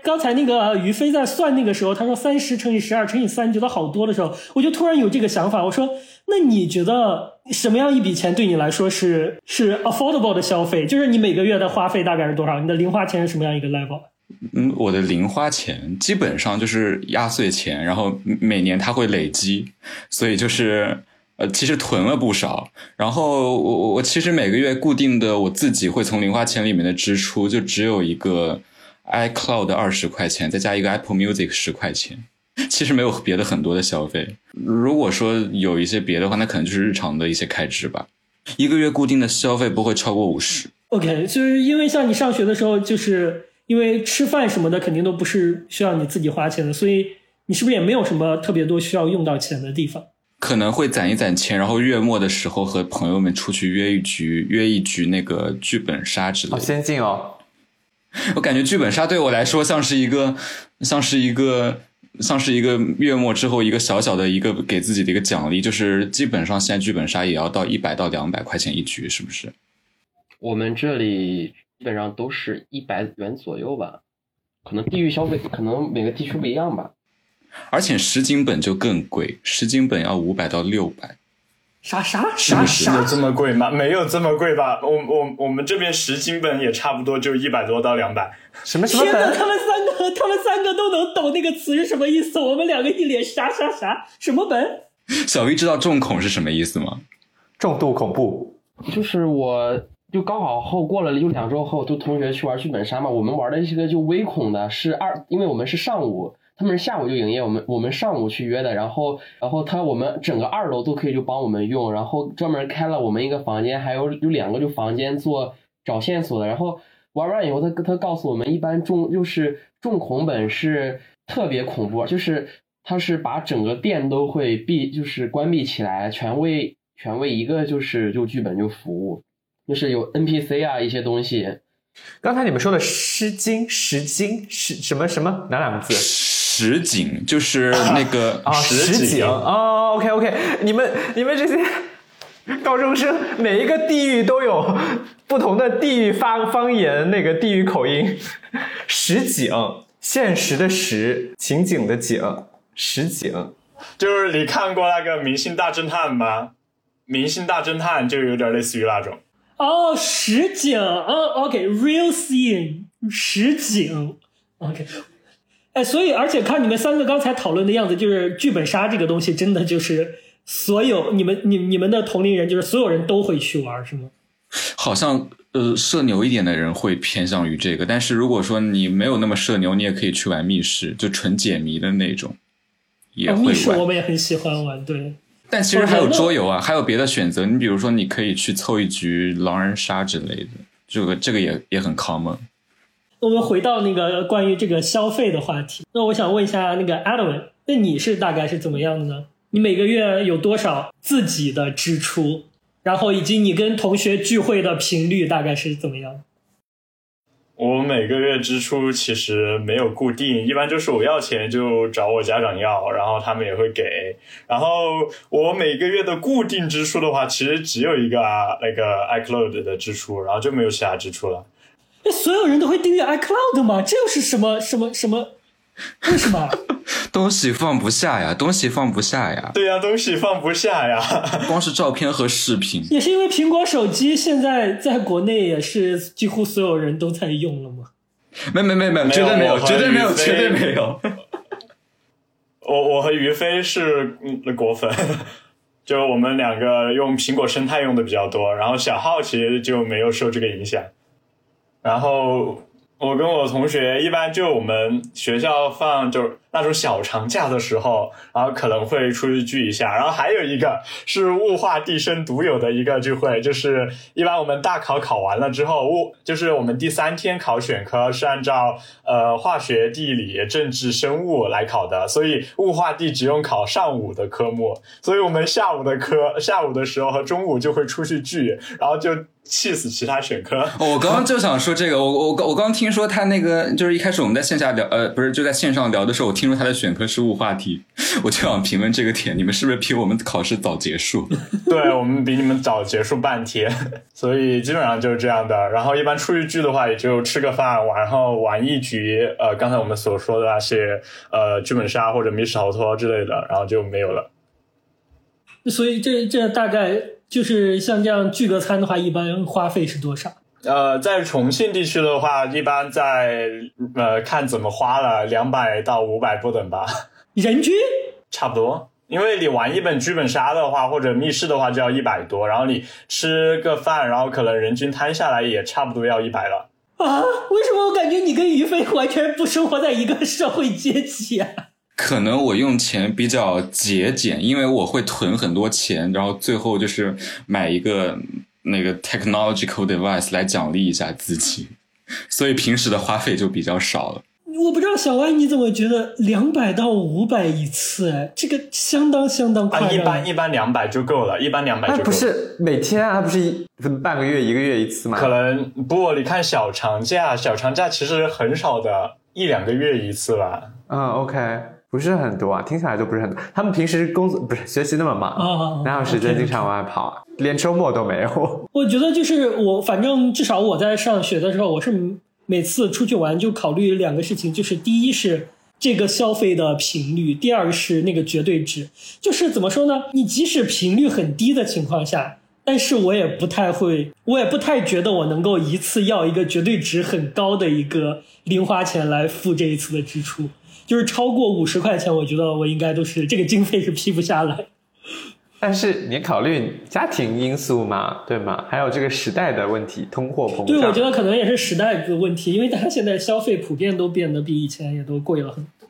刚才那个于飞在算那个时候，他说三十乘以十二乘以三，觉得好多的时候，我就突然有这个想法，我说那你觉得什么样一笔钱对你来说是是 affordable 的消费？就是你每个月的花费大概是多少？你的零花钱是什么样一个 level？嗯，我的零花钱基本上就是压岁钱，然后每年它会累积，所以就是呃，其实囤了不少。然后我我我其实每个月固定的我自己会从零花钱里面的支出就只有一个 iCloud 二十块钱，再加一个 Apple Music 十块钱，其实没有别的很多的消费。如果说有一些别的话，那可能就是日常的一些开支吧。一个月固定的消费不会超过五十。OK，就是因为像你上学的时候就是。因为吃饭什么的肯定都不是需要你自己花钱的，所以你是不是也没有什么特别多需要用到钱的地方？可能会攒一攒钱，然后月末的时候和朋友们出去约一局，约一局那个剧本杀之类的。好先进哦！我感觉剧本杀对我来说像是一个，像是一个，像是一个月末之后一个小小的一个给自己的一个奖励，就是基本上现在剧本杀也要到一百到两百块钱一局，是不是？我们这里。基本上都是一百元左右吧，可能地域消费可能每个地区不一样吧。而且十斤本就更贵，十斤本要五百到六百。啥啥啥啥？有这么贵吗？没有这么贵吧？我我我们这边十斤本也差不多就一百多到两百。什么什么？天哪！他们三个，他们三个都能懂那个词是什么意思？我们两个一脸啥啥啥？什么本？小 V 知道重恐是什么意思吗？重度恐怖，就是我。就高考后过了就两周后，就同学去玩剧本杀嘛。我们玩的一个就微恐的，是二，因为我们是上午，他们是下午就营业，我们我们上午去约的。然后然后他我们整个二楼都可以就帮我们用，然后专门开了我们一个房间，还有有两个就房间做找线索的。然后玩完以后，他他告诉我们，一般重就是重恐本是特别恐怖，就是他是把整个店都会闭，就是关闭起来，全为全为一个就是就剧本就服务。就是有 NPC 啊，一些东西。刚才你们说的《诗经》《石经》是什么什么哪两个字？实景就是那个啊，实景啊。OK OK，你们你们这些高中生，每一个地域都有不同的地域发方言，那个地域口音。实景，现实的实，情景的景，实景。就是你看过那个《明星大侦探》吗？《明星大侦探》就有点类似于那种。哦，实景，哦，OK，real scene，实景，OK，哎，所以而且看你们三个刚才讨论的样子，就是剧本杀这个东西，真的就是所有你们你你们的同龄人，就是所有人都会去玩，是吗？好像呃，社牛一点的人会偏向于这个，但是如果说你没有那么社牛，你也可以去玩密室，就纯解谜的那种，也会玩。密室我们也很喜欢玩，对。但其实还有桌游啊，还有别的选择。你比如说，你可以去凑一局狼人杀之类的，这个这个也也很 common。我们回到那个关于这个消费的话题，那我想问一下那个 Adam，那你是大概是怎么样的呢？你每个月有多少自己的支出？然后以及你跟同学聚会的频率大概是怎么样？我每个月支出其实没有固定，一般就是我要钱就找我家长要，然后他们也会给。然后我每个月的固定支出的话，其实只有一个啊那个 iCloud 的支出，然后就没有其他支出了。那所有人都会订阅 iCloud 吗？这又是什么什么什么？为什么？东西放不下呀，东西放不下呀。对呀，东西放不下呀。光是照片和视频，也是因为苹果手机现在在国内也是几乎所有人都在用了吗？没没没没，绝对没有，绝对没有，绝对没有。我 我和于飞是果粉，就我们两个用苹果生态用的比较多，然后小号其实就没有受这个影响，然后。我跟我同学一般就我们学校放就那种小长假的时候，然后可能会出去聚一下。然后还有一个是物化地生独有的一个聚会，就是一般我们大考考完了之后，物就是我们第三天考选科是按照呃化学、地理、政治、生物来考的，所以物化地只用考上午的科目，所以我们下午的科 下午的时候和中午就会出去聚，然后就。气死其他选科！我刚刚就想说这个，我我我刚听说他那个就是一开始我们在线下聊，呃，不是就在线上聊的时候，我听说他的选科失误话题，我就想评论这个点，你们是不是比我们考试早结束？对我们比你们早结束半天，所以基本上就是这样的。然后一般出去聚的话，也就吃个饭，然后玩一局，呃，刚才我们所说的那些，呃，剧本杀或者密室逃脱之类的，然后就没有了。所以这这大概。就是像这样聚个餐的话，一般花费是多少？呃，在重庆地区的话，一般在呃看怎么花了，两百到五百不等吧。人均差不多，因为你玩一本剧本杀的话，或者密室的话，就要一百多，然后你吃个饭，然后可能人均摊下来也差不多要一百了。啊？为什么我感觉你跟于飞完全不生活在一个社会阶级啊？可能我用钱比较节俭，因为我会囤很多钱，然后最后就是买一个那个 technological device 来奖励一下自己，所以平时的花费就比较少了。我不知道小歪你怎么觉得两百到五百一次？哎，这个相当相当夸张。一般一般两百就够了，一般两百就够。不是每天啊，不是一半个月一个月一次吗？可能不，你看小长假，小长假其实很少的，一两个月一次吧。嗯，OK。不是很多啊，听起来就不是很多。他们平时工作不是学习那么忙，哪有时间经常往外跑啊？连周末都没有。我觉得就是我，反正至少我在上学的时候，我是每次出去玩就考虑两个事情，就是第一是这个消费的频率，第二是那个绝对值。就是怎么说呢？你即使频率很低的情况下，但是我也不太会，我也不太觉得我能够一次要一个绝对值很高的一个零花钱来付这一次的支出。就是超过五十块钱，我觉得我应该都是这个经费是批不下来。但是你考虑家庭因素嘛，对吗？还有这个时代的问题，通货膨胀。对，我觉得可能也是时代的问题，因为大家现在消费普遍都变得比以前也都贵了很多。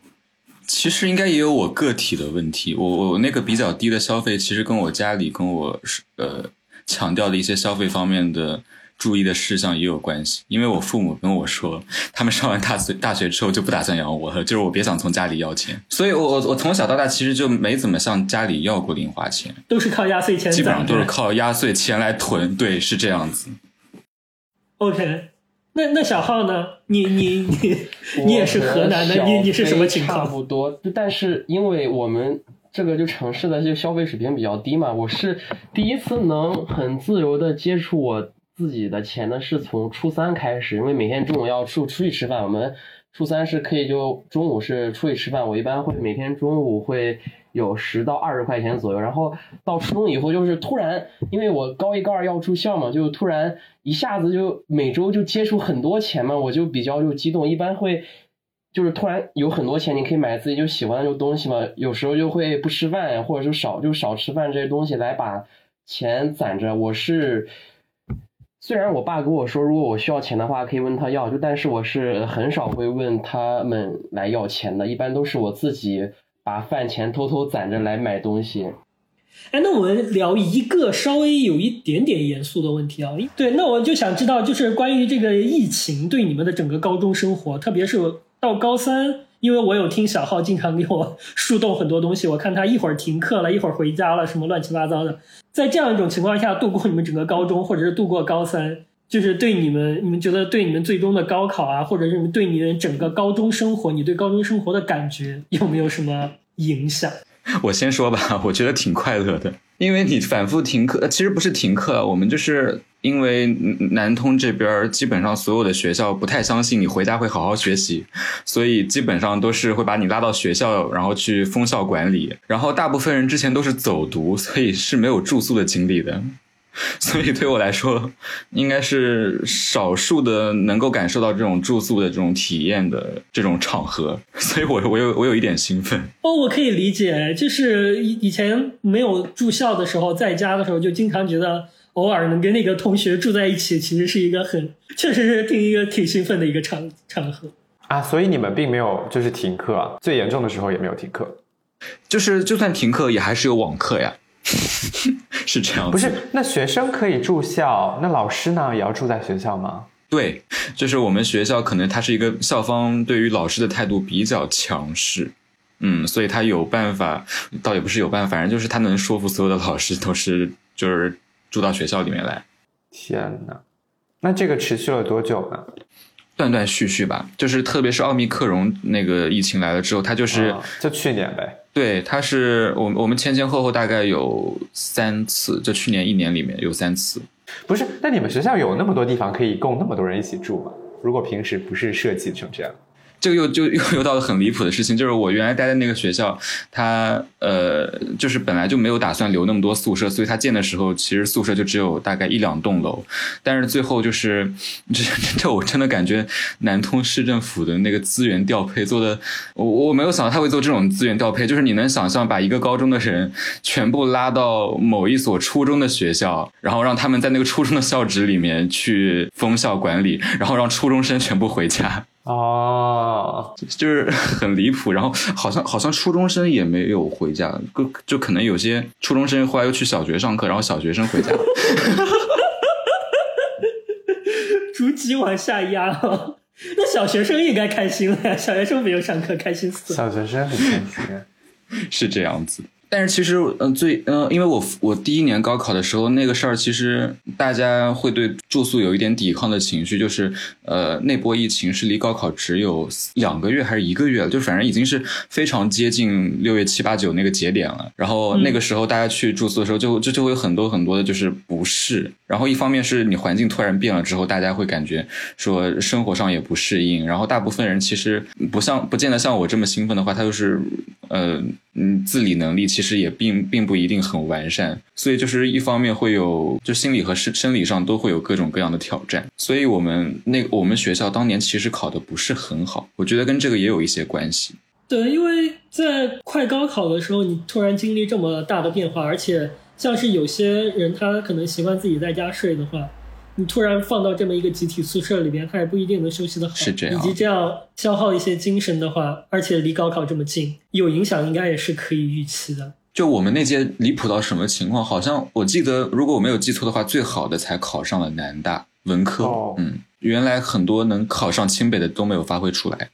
其实应该也有我个体的问题，我我那个比较低的消费，其实跟我家里跟我呃强调的一些消费方面的。注意的事项也有关系，因为我父母跟我说，他们上完大学大学之后就不打算养我了，就是我别想从家里要钱，所以我我我从小到大其实就没怎么向家里要过零花钱，都是靠压岁钱，基本上都是靠压岁钱来囤，对，是这样子。OK，那那小浩呢？你你你你也是河南的，你你是什么情况？差不多，但是因为我们这个就城市的这个消费水平比较低嘛，我是第一次能很自由的接触我。自己的钱呢，是从初三开始，因为每天中午要出出去吃饭，我们初三是可以就中午是出去吃饭，我一般会每天中午会有十到二十块钱左右，然后到初中以后就是突然，因为我高一高二要住校嘛，就突然一下子就每周就接触很多钱嘛，我就比较就激动，一般会就是突然有很多钱，你可以买自己就喜欢的东西嘛，有时候就会不吃饭或者就少就少吃饭这些东西来把钱攒着，我是。虽然我爸跟我说，如果我需要钱的话，可以问他要，就但是我是很少会问他们来要钱的，一般都是我自己把饭钱偷偷攒着来买东西。哎，那我们聊一个稍微有一点点严肃的问题啊，对，那我就想知道，就是关于这个疫情对你们的整个高中生活，特别是到高三。因为我有听小浩经常给我树洞很多东西，我看他一会儿停课了，一会儿回家了，什么乱七八糟的。在这样一种情况下度过你们整个高中，或者是度过高三，就是对你们，你们觉得对你们最终的高考啊，或者是对你们整个高中生活，你对高中生活的感觉有没有什么影响？我先说吧，我觉得挺快乐的，因为你反复停课，其实不是停课，我们就是因为南通这边基本上所有的学校不太相信你回家会好好学习，所以基本上都是会把你拉到学校，然后去封校管理，然后大部分人之前都是走读，所以是没有住宿的经历的。所以对我来说，应该是少数的能够感受到这种住宿的这种体验的这种场合，所以我我有我有一点兴奋。哦，我可以理解，就是以以前没有住校的时候，在家的时候就经常觉得，偶尔能跟那个同学住在一起，其实是一个很，确实是挺一个挺兴奋的一个场场合啊。所以你们并没有就是停课，最严重的时候也没有停课，就是就算停课也还是有网课呀。是这样，不是？那学生可以住校，那老师呢也要住在学校吗？对，就是我们学校可能他是一个校方对于老师的态度比较强势，嗯，所以他有办法，倒也不是有办法，反正就是他能说服所有的老师都是就是住到学校里面来。天哪，那这个持续了多久呢？断断续续吧，就是特别是奥密克戎那个疫情来了之后，它就是就去年呗。对，它是我我们前前后后大概有三次，就去年一年里面有三次。不是，那你们学校有那么多地方可以供那么多人一起住吗？如果平时不是设计成这样？这个又就又又到了很离谱的事情，就是我原来待的那个学校，它呃就是本来就没有打算留那么多宿舍，所以它建的时候其实宿舍就只有大概一两栋楼，但是最后就是这 这我真的感觉南通市政府的那个资源调配做的，我我没有想到他会做这种资源调配，就是你能想象把一个高中的人全部拉到某一所初中的学校，然后让他们在那个初中的校址里面去封校管理，然后让初中生全部回家。哦，就是很离谱，然后好像好像初中生也没有回家，就就可能有些初中生后来又去小学上课，然后小学生回家，逐级往下压。那小学生应该开心了呀，小学生没有上课，开心死了。小学生很开心，是这样子。但是其实，嗯，最，嗯，因为我我第一年高考的时候，那个事儿其实大家会对住宿有一点抵抗的情绪，就是，呃，那波疫情是离高考只有两个月还是一个月了，就反正已经是非常接近六月七八九那个节点了。然后那个时候大家去住宿的时候，就就就会有很多很多的就是不适。然后一方面是你环境突然变了之后，大家会感觉说生活上也不适应。然后大部分人其实不像不见得像我这么兴奋的话，他就是，呃。嗯，自理能力其实也并并不一定很完善，所以就是一方面会有，就心理和生生理上都会有各种各样的挑战。所以我们那我们学校当年其实考的不是很好，我觉得跟这个也有一些关系。对，因为在快高考的时候，你突然经历这么大的变化，而且像是有些人他可能习惯自己在家睡的话。你突然放到这么一个集体宿舍里边，他也不一定能休息的好。是这样。以及这样消耗一些精神的话，而且离高考这么近，有影响应该也是可以预期的。就我们那届离谱到什么情况？好像我记得，如果我没有记错的话，最好的才考上了南大文科。嗯，原来很多能考上清北的都没有发挥出来。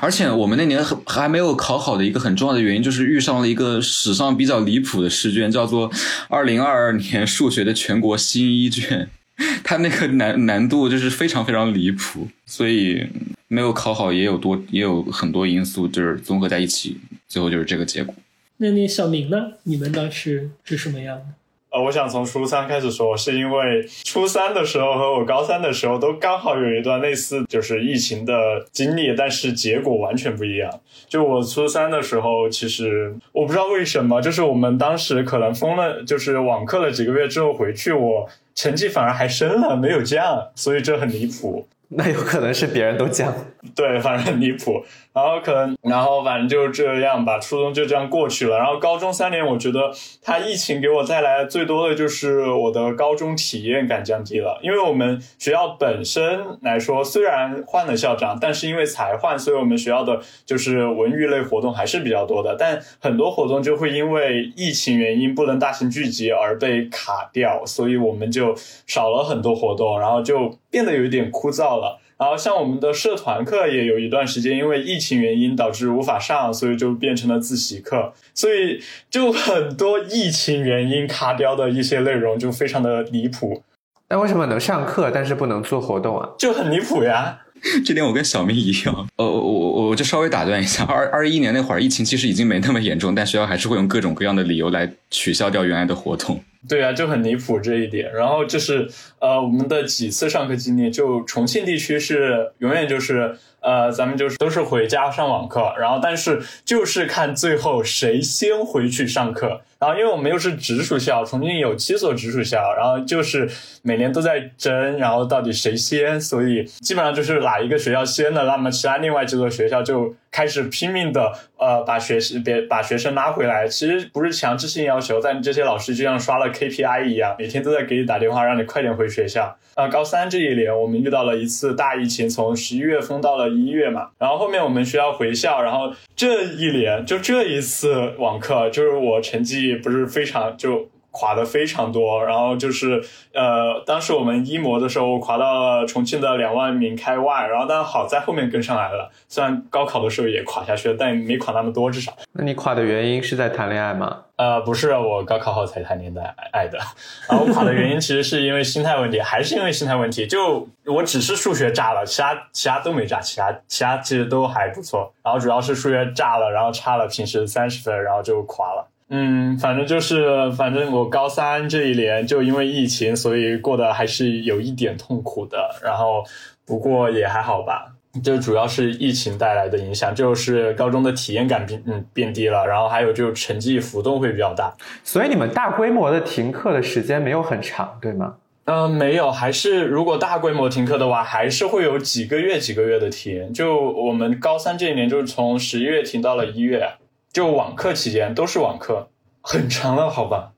而且我们那年还还没有考好的一个很重要的原因，就是遇上了一个史上比较离谱的试卷，叫做二零二二年数学的全国新一卷。他那个难难度就是非常非常离谱，所以没有考好也有多也有很多因素，就是综合在一起，最后就是这个结果。那那小明呢？你们当时是什么样的？我想从初三开始说，是因为初三的时候和我高三的时候都刚好有一段类似就是疫情的经历，但是结果完全不一样。就我初三的时候，其实我不知道为什么，就是我们当时可能封了，就是网课了几个月之后回去我。成绩反而还升了，没有降，所以这很离谱。那有可能是别人都降，对，反正很离谱。然后可能，然后反正就这样吧，初中就这样过去了。然后高中三年，我觉得它疫情给我带来最多的就是我的高中体验感降低了。因为我们学校本身来说，虽然换了校长，但是因为才换，所以我们学校的就是文娱类活动还是比较多的。但很多活动就会因为疫情原因不能大型聚集而被卡掉，所以我们就少了很多活动，然后就变得有一点枯燥了。然后像我们的社团课也有一段时间，因为疫情原因导致无法上，所以就变成了自习课。所以就很多疫情原因卡掉的一些内容就非常的离谱。那为什么能上课，但是不能做活动啊？就很离谱呀。这点我跟小明一样，呃，我我我就稍微打断一下，二二一年那会儿疫情其实已经没那么严重，但学校还是会用各种各样的理由来取消掉原来的活动。对啊，就很离谱这一点。然后就是呃，我们的几次上课经历，就重庆地区是永远就是呃，咱们就是都是回家上网课，然后但是就是看最后谁先回去上课。然后因为我们又是直属校，重庆有七所直属校，然后就是每年都在争，然后到底谁先，所以基本上就是哪一个学校先了，那么其他另外几所学校就开始拼命的呃把学生别把学生拉回来。其实不是强制性要求，但这些老师就像刷了 KPI 一样，每天都在给你打电话，让你快点回学校。呃，高三这一年我们遇到了一次大疫情，从十一月封到了一月嘛，然后后面我们学校回校，然后这一年就这一次网课，就是我成绩不是非常就。垮的非常多，然后就是呃，当时我们一模的时候垮到了重庆的两万名开外，然后但好在后面跟上来了，虽然高考的时候也垮下去了，但没垮那么多，至少。那你垮的原因是在谈恋爱吗？呃，不是，我高考后才谈恋爱爱的，然后垮的原因其实是因为心态问题，还是因为心态问题，就我只是数学炸了，其他其他都没炸，其他其他其实都还不错，然后主要是数学炸了，然后差了平时三十分，然后就垮了。嗯，反正就是，反正我高三这一年就因为疫情，所以过得还是有一点痛苦的。然后，不过也还好吧，就主要是疫情带来的影响，就是高中的体验感变嗯变低了，然后还有就是成绩浮动会比较大。所以你们大规模的停课的时间没有很长，对吗？嗯，没有，还是如果大规模停课的话，还是会有几个月几个月的停。就我们高三这一年，就是从十一月停到了一月。就网课期间都是网课，很长了，好吧。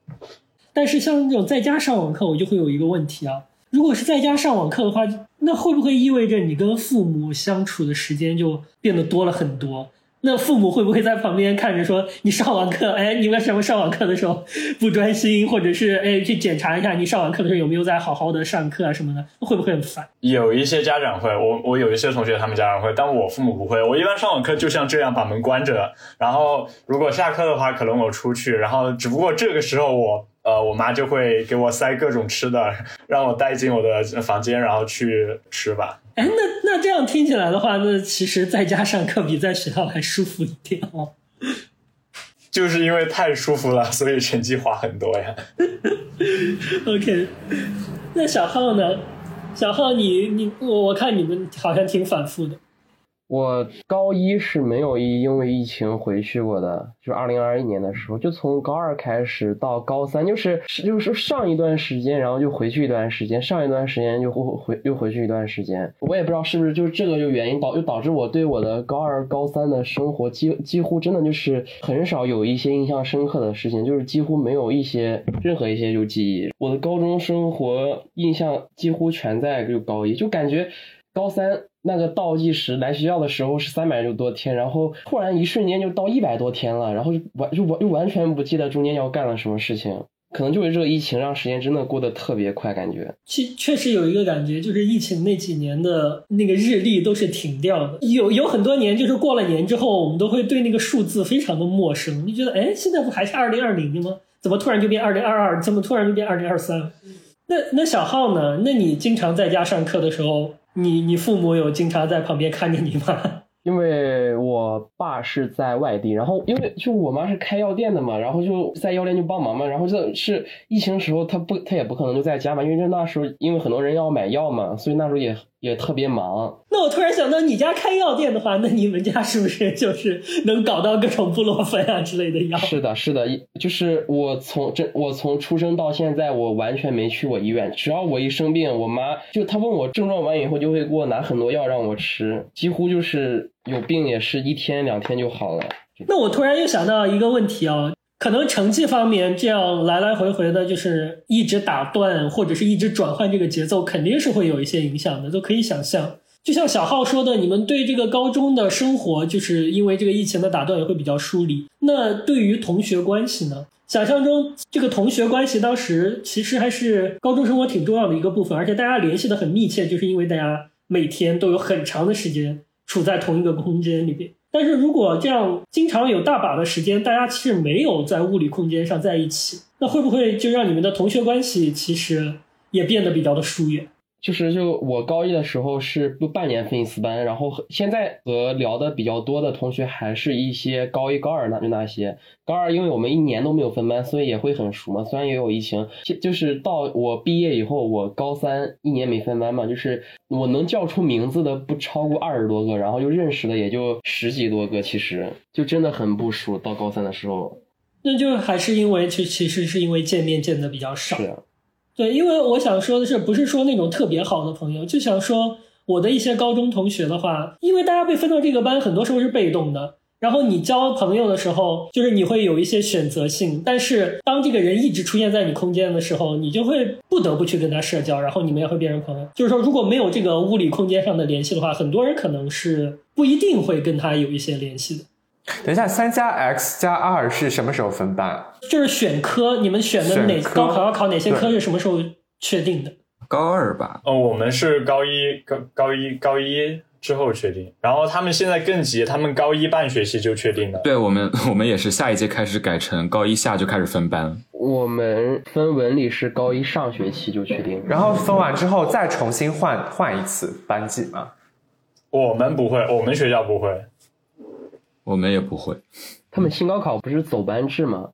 但是像这种在家上网课，我就会有一个问题啊。如果是在家上网课的话，那会不会意味着你跟父母相处的时间就变得多了很多？那父母会不会在旁边看着说你上网课？哎，你为什么上网课的时候不专心？或者是哎去检查一下你上网课的时候有没有在好好的上课啊什么的？会不会很烦？有一些家长会，我我有一些同学他们家长会，但我父母不会。我一般上网课就像这样把门关着，然后如果下课的话，可能我出去，然后只不过这个时候我呃我妈就会给我塞各种吃的，让我带进我的房间，然后去吃吧。哎，那那这样听起来的话，那其实在家上课比在学校还舒服一点哦。就是因为太舒服了，所以成绩滑很多呀。OK，那小浩呢？小浩，你你我我看你们好像挺反复的。我高一是没有因为疫情回去过的，就二零二一年的时候，就从高二开始到高三，就是就是上一段时间，然后就回去一段时间，上一段时间就回回又回去一段时间。我也不知道是不是就是这个就原因导就导致我对我的高二高三的生活几几乎真的就是很少有一些印象深刻的事情，就是几乎没有一些任何一些就记忆。我的高中生活印象几乎全在就高一，就感觉高三。那个倒计时来学校的时候是三百六多天，然后突然一瞬间就到一百多天了，然后就完就完就完全不记得中间要干了什么事情，可能就是这个疫情让时间真的过得特别快，感觉。确确实有一个感觉，就是疫情那几年的那个日历都是停掉的，有有很多年就是过了年之后，我们都会对那个数字非常的陌生，就觉得哎，现在不还是二零二零吗？怎么突然就变二零二二？怎么突然就变二零二三？那那小浩呢？那你经常在家上课的时候？你你父母有经常在旁边看着你吗？因为我爸是在外地，然后因为就我妈是开药店的嘛，然后就在药店就帮忙嘛，然后这是疫情时候，他不他也不可能就在家嘛，因为那时候因为很多人要买药嘛，所以那时候也。也特别忙。那我突然想到，你家开药店的话，那你们家是不是就是能搞到各种布洛芬啊之类的药？是的，是的，就是我从这我从出生到现在，我完全没去过医院。只要我一生病，我妈就她问我症状完以后，就会给我拿很多药让我吃，几乎就是有病也是一天两天就好了。那我突然又想到一个问题啊。可能成绩方面，这样来来回回的，就是一直打断或者是一直转换这个节奏，肯定是会有一些影响的，都可以想象。就像小浩说的，你们对这个高中的生活，就是因为这个疫情的打断，也会比较疏离。那对于同学关系呢？想象中这个同学关系，当时其实还是高中生活挺重要的一个部分，而且大家联系的很密切，就是因为大家每天都有很长的时间处在同一个空间里边。但是如果这样经常有大把的时间，大家其实没有在物理空间上在一起，那会不会就让你们的同学关系其实也变得比较的疏远。就是就我高一的时候是不半年分一次班，然后现在和聊的比较多的同学还是一些高一高二那就那些高二，因为我们一年都没有分班，所以也会很熟嘛。虽然也有疫情，就就是到我毕业以后，我高三一年没分班嘛，就是我能叫出名字的不超过二十多个，然后就认识的也就十几多个，其实就真的很不熟。到高三的时候，那就还是因为其其实是因为见面见的比较少。对，因为我想说的是，不是说那种特别好的朋友，就想说我的一些高中同学的话，因为大家被分到这个班，很多时候是被动的。然后你交朋友的时候，就是你会有一些选择性，但是当这个人一直出现在你空间的时候，你就会不得不去跟他社交，然后你们也会变成朋友。就是说，如果没有这个物理空间上的联系的话，很多人可能是不一定会跟他有一些联系的。等一下，三加 X 加二是什么时候分班？就是选科，你们选的哪高考要考哪些科是什么时候确定的？高二吧。哦，我们是高一高高一高一之后确定，然后他们现在更急，他们高一半学期就确定了。对我们，我们也是下一届开始改成高一下就开始分班。我们分文理是高一上学期就确定，然后分完之后再重新换换一次班级吗？我们不会，我们学校不会。我们也不会，他们新高考不是走班制吗？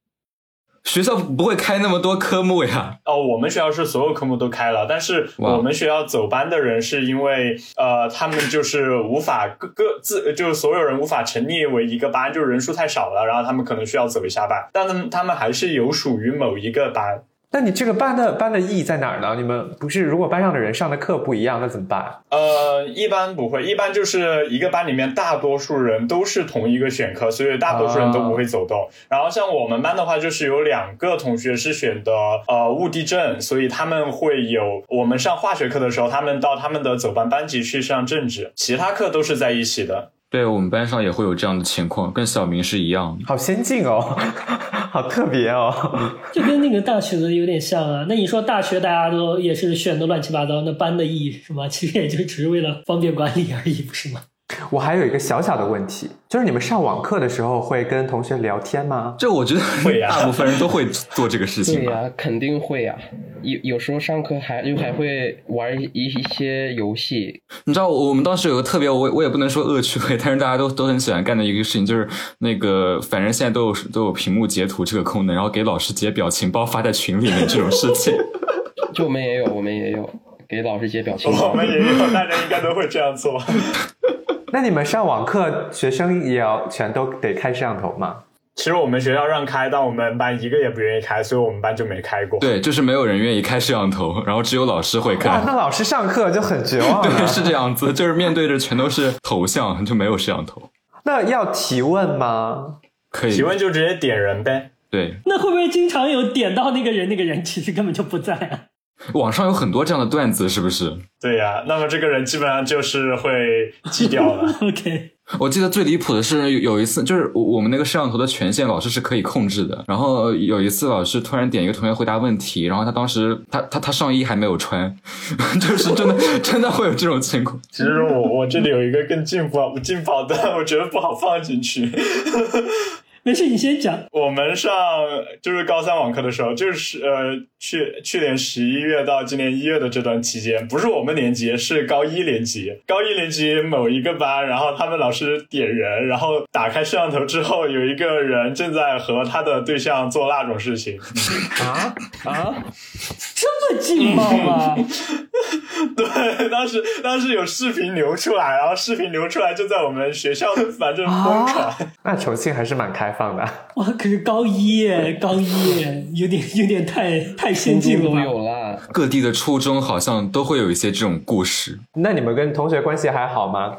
学校不会开那么多科目呀。哦，我们学校是所有科目都开了，但是我们学校走班的人是因为呃，他们就是无法各各自，就是所有人无法成立为一个班，就是人数太少了，然后他们可能需要走一下班，但他们他们还是有属于某一个班。那你这个班的班的意义在哪儿呢？你们不是如果班上的人上的课不一样，那怎么办？呃，一般不会，一般就是一个班里面大多数人都是同一个选科，所以大多数人都不会走动。然后像我们班的话，就是有两个同学是选的呃物地政，所以他们会有我们上化学课的时候，他们到他们的走班班级去上政治，其他课都是在一起的。对我们班上也会有这样的情况，跟小明是一样的。好先进哦，好特别哦，就跟那个大学的有点像啊。那你说大学大家都也是选的乱七八糟，那班的意义是什么？其实也就只是为了方便管理而已，不是吗？我还有一个小小的问题，就是你们上网课的时候会跟同学聊天吗？这我觉得会呀，大部分人都会做这个事情。对呀，肯定会呀。有有时候上课还又还会玩一一些游戏。你知道我们当时有个特别，我我也不能说恶趣味，但是大家都都很喜欢干的一个事情，就是那个反正现在都有都有屏幕截图这个功能，然后给老师截表情包发在群里面这种事情。就我们也有，我们也有给老师截表情包。我们也有，大家应该都会这样做。那你们上网课，学生也要全都得开摄像头吗？其实我们学校让开，但我们班一个也不愿意开，所以我们班就没开过。对，就是没有人愿意开摄像头，然后只有老师会开。那老师上课就很绝望。对，是这样子，就是面对着全都是头像，就没有摄像头。那要提问吗？可以提问就直接点人呗。对。那会不会经常有点到那个人，那个人其实根本就不在啊？网上有很多这样的段子，是不是？对呀，那么这个人基本上就是会挤掉了。OK，我记得最离谱的是有一次，就是我们那个摄像头的权限老师是可以控制的。然后有一次老师突然点一个同学回答问题，然后他当时他他他上衣还没有穿，就是真的真的会有这种情况。其实我我这里有一个更劲爆劲爆的，我觉得不好放进去。没事，你先讲。我们上就是高三网课的时候，就是呃去去年十一月到今年一月的这段期间，不是我们年级，是高一年级。高一年级某一个班，然后他们老师点人，然后打开摄像头之后，有一个人正在和他的对象做那种事情。啊啊，这么劲爆吗？对，当时当时有视频流出来，然后视频流出来就在我们学校反正疯传。那重庆还是蛮开。放的哇，可是高一耶，高一耶，有点有点太太先进了吧有了。各地的初中好像都会有一些这种故事。那你们跟同学关系还好吗？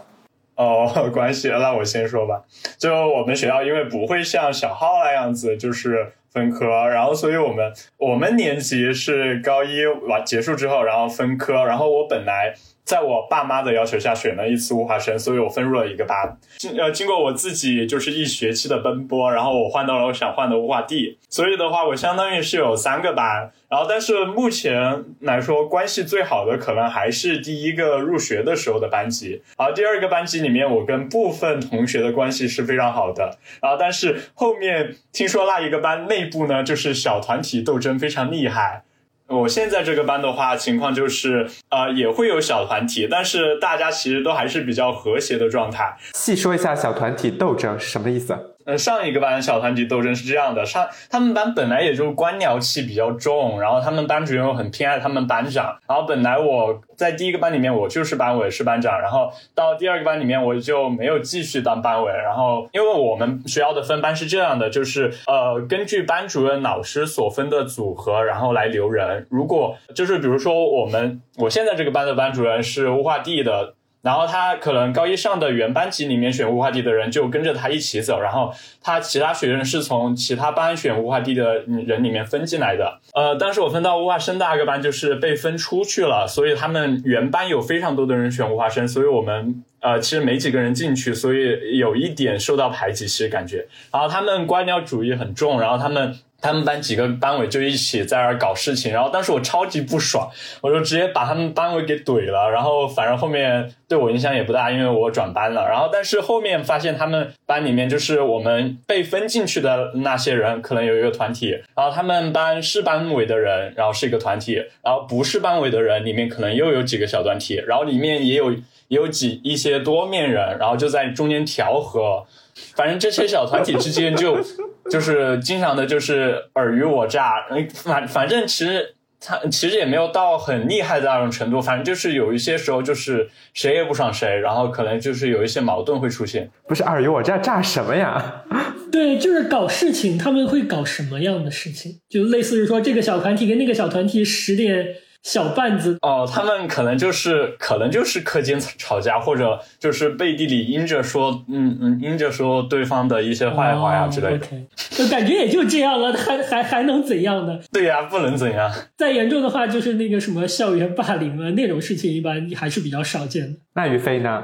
哦，关系，那我先说吧。就我们学校，因为不会像小号那样子，就是分科，然后所以我们我们年级是高一完结束之后，然后分科，然后我本来。在我爸妈的要求下选了一次物化生，所以我分入了一个班。经呃经过我自己就是一学期的奔波，然后我换到了我想换的物化地。所以的话，我相当于是有三个班。然后但是目前来说，关系最好的可能还是第一个入学的时候的班级。而第二个班级里面，我跟部分同学的关系是非常好的。然后但是后面听说那一个班内部呢，就是小团体斗争非常厉害。我现在这个班的话，情况就是呃也会有小团体，但是大家其实都还是比较和谐的状态。细说一下小团体斗争是什么意思？呃，上一个班小团体斗争是这样的，上他们班本来也就官僚气比较重，然后他们班主任又很偏爱他们班长，然后本来我在第一个班里面我就是班委是班长，然后到第二个班里面我就没有继续当班委，然后因为我们学校的分班是这样的，就是呃根据班主任老师所分的组合，然后来留人，如果就是比如说我们我现在这个班的班主任是物化地的。然后他可能高一上的原班级里面选物化地的人就跟着他一起走，然后他其他学生是从其他班选物化地的人里面分进来的。呃，当时我分到物化生的那个班就是被分出去了，所以他们原班有非常多的人选物化生，所以我们呃其实没几个人进去，所以有一点受到排挤，其实感觉。然后他们官僚主义很重，然后他们。他们班几个班委就一起在那儿搞事情，然后当时我超级不爽，我就直接把他们班委给怼了。然后反正后面对我影响也不大，因为我转班了。然后但是后面发现他们班里面就是我们被分进去的那些人，可能有一个团体。然后他们班是班委的人，然后是一个团体。然后不是班委的人里面可能又有几个小团体。然后里面也有也有几一些多面人，然后就在中间调和。反正这些小团体之间就 就是经常的，就是尔虞我诈。反反正其实他其实也没有到很厉害的那种程度。反正就是有一些时候就是谁也不爽谁，然后可能就是有一些矛盾会出现。不是尔虞我诈诈什么呀？对，就是搞事情。他们会搞什么样的事情？就类似于说这个小团体跟那个小团体使点。小绊子哦，他们可能就是可能就是课间吵架，或者就是背地里阴着说，嗯嗯，阴着说对方的一些坏话呀之类的。就感觉也就这样了，还还还能怎样呢？对呀，不能怎样。再严重的话，就是那个什么校园霸凌啊，那种事情一般还是比较少见的。那于飞呢？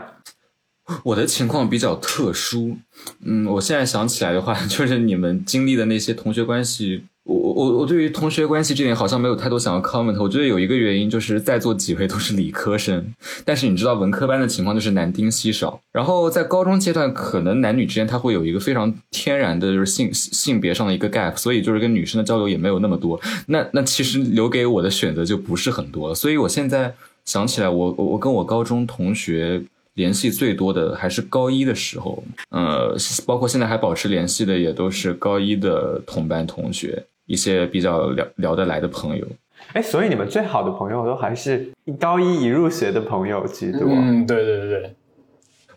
我的情况比较特殊，嗯，我现在想起来的话，就是你们经历的那些同学关系。我我我对于同学关系这点好像没有太多想要 comment。我觉得有一个原因就是在座几位都是理科生，但是你知道文科班的情况就是男丁稀少。然后在高中阶段，可能男女之间他会有一个非常天然的就是性性别上的一个 gap，所以就是跟女生的交流也没有那么多。那那其实留给我的选择就不是很多。所以我现在想起来，我我我跟我高中同学联系最多的还是高一的时候，呃，包括现在还保持联系的也都是高一的同班同学。一些比较聊聊得来的朋友，哎，所以你们最好的朋友都还是高一一入学的朋友居多。嗯，对对对对。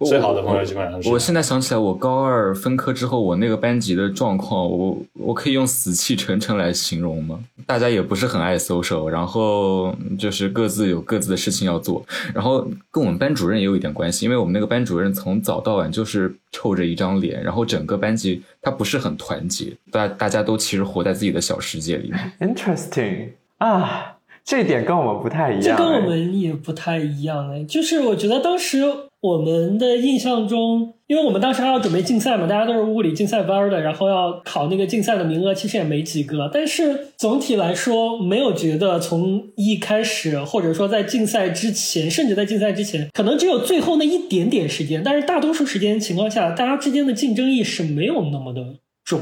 最好的朋友基本上是。我现在想起来，我高二分科之后，我那个班级的状况，我我可以用死气沉沉来形容吗？大家也不是很爱 social，然后就是各自有各自的事情要做，然后跟我们班主任也有一点关系，因为我们那个班主任从早到晚就是臭着一张脸，然后整个班级他不是很团结，大大家都其实活在自己的小世界里面。Interesting 啊，这点跟我们不太一样。这跟我们也不太一样哎，就是我觉得当时。我们的印象中，因为我们当时还要准备竞赛嘛，大家都是物理竞赛班的，然后要考那个竞赛的名额，其实也没几个。但是总体来说，没有觉得从一开始，或者说在竞赛之前，甚至在竞赛之前，可能只有最后那一点点时间，但是大多数时间情况下，大家之间的竞争意识没有那么的重。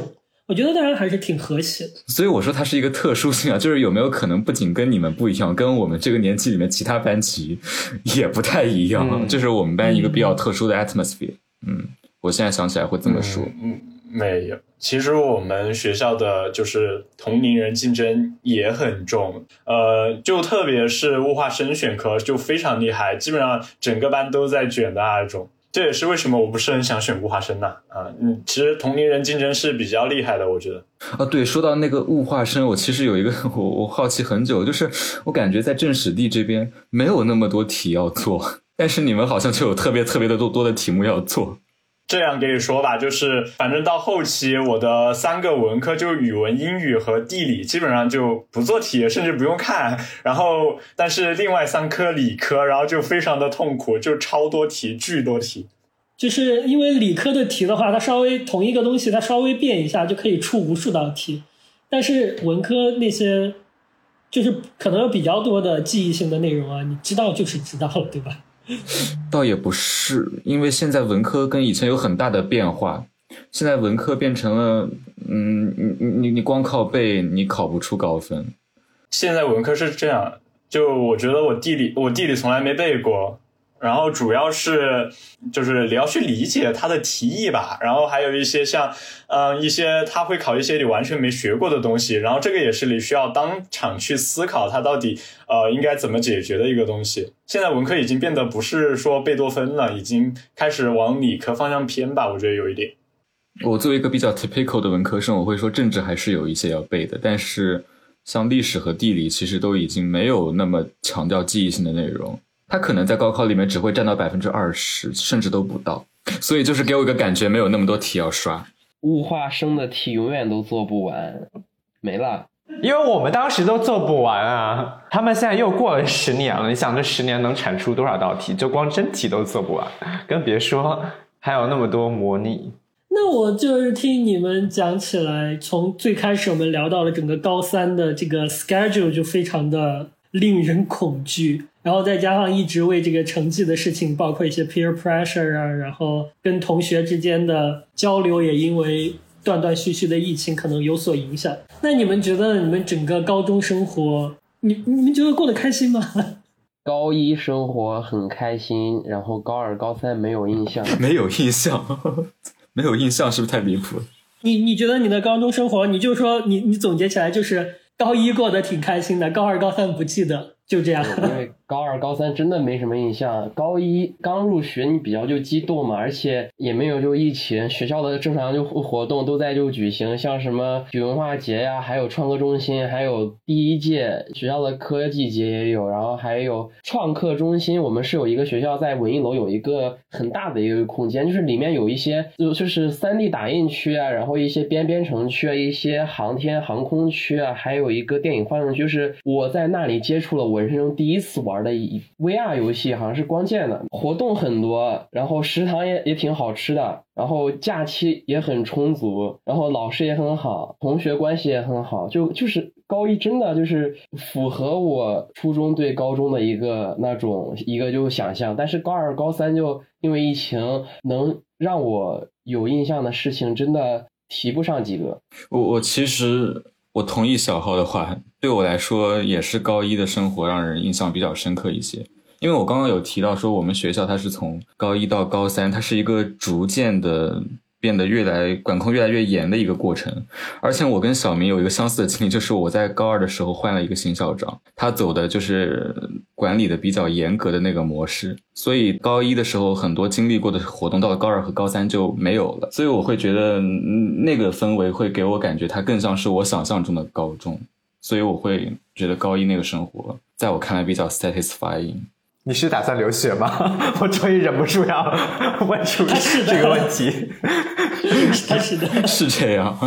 我觉得大家还是挺和谐的，所以我说它是一个特殊性啊，就是有没有可能不仅跟你们不一样，跟我们这个年纪里面其他班级也不太一样，就是我们班一个比较特殊的 atmosphere。嗯，我现在想起来会这么说。嗯，没有，其实我们学校的就是同龄人竞争也很重，呃，就特别是物化生选科就非常厉害，基本上整个班都在卷的那种。这也是为什么我不是很想选物化生呐啊，嗯，其实同龄人竞争是比较厉害的，我觉得。啊，对，说到那个物化生，我其实有一个我我好奇很久，就是我感觉在政史地这边没有那么多题要做，但是你们好像就有特别特别的多多的题目要做。这样给你说吧，就是反正到后期，我的三个文科就语文、英语和地理，基本上就不做题，甚至不用看。然后，但是另外三科理科，然后就非常的痛苦，就超多题，巨多题。就是因为理科的题的话，它稍微同一个东西，它稍微变一下就可以出无数道题。但是文科那些，就是可能有比较多的记忆性的内容啊，你知道就是知道了，对吧？倒也不是，因为现在文科跟以前有很大的变化。现在文科变成了，嗯，你你你你光靠背，你考不出高分。现在文科是这样，就我觉得我地理我地理从来没背过，然后主要是就是你要去理解它的题意吧，然后还有一些像嗯一些他会考一些你完全没学过的东西，然后这个也是你需要当场去思考它到底呃应该怎么解决的一个东西。现在文科已经变得不是说贝多芬了，已经开始往理科方向偏吧，我觉得有一点。我作为一个比较 typical 的文科生，我会说政治还是有一些要背的，但是像历史和地理其实都已经没有那么强调记忆性的内容，它可能在高考里面只会占到百分之二十，甚至都不到，所以就是给我一个感觉，没有那么多题要刷。物化生的题永远都做不完，没了。因为我们当时都做不完啊，他们现在又过了十年了，你想这十年能产出多少道题？就光真题都做不完，更别说还有那么多模拟。那我就是听你们讲起来，从最开始我们聊到了整个高三的这个 schedule 就非常的令人恐惧，然后再加上一直为这个成绩的事情，包括一些 peer pressure 啊，然后跟同学之间的交流也因为断断续续的疫情可能有所影响。那你们觉得你们整个高中生活，你你们觉得过得开心吗？高一生活很开心，然后高二、高三没有印象。没有印象，没有印象是不是太离谱了？你你觉得你的高中生活，你就说你你总结起来就是高一过得挺开心的，高二、高三不记得，就这样。因为高二、高三真的没什么印象，高一刚入学你比较就激动嘛，而且也没有就疫情，学校的正常就活动都在就举行，像什么举文化节呀，还有创客中心，还有第一届学校的科技节也有，然后还有创客中心，我们是有一个学校在文艺楼有一个很大的一个空间，就是里面有一些就就是三 D 打印区啊，然后一些编编程区啊，一些航天航空区啊，还有一个电影放映区，就是我在那里接触了我人生中第一次玩的一 VR 游戏，好像是光剑的，活动很多，然后食堂也也挺好吃的，然后假期也很充足，然后老师也很好，同学关系也很好，就就是高一真的就是符合我初中对高中的一个那种一个就想象，但是高二高三就因为疫情，能让我有印象的事情真的提不上几个。我我其实我同意小号的话，对我来说也是高一的生活让人印象比较深刻一些。因为我刚刚有提到说，我们学校它是从高一到高三，它是一个逐渐的变得越来管控越来越严的一个过程。而且我跟小明有一个相似的经历，就是我在高二的时候换了一个新校长，他走的就是管理的比较严格的那个模式，所以高一的时候很多经历过的活动，到了高二和高三就没有了。所以我会觉得那个氛围会给我感觉，它更像是我想象中的高中。所以我会觉得高一那个生活，在我看来比较 satisfying。你是打算留学吗？我终于忍不住要问出是这个问题。他是的，是这样。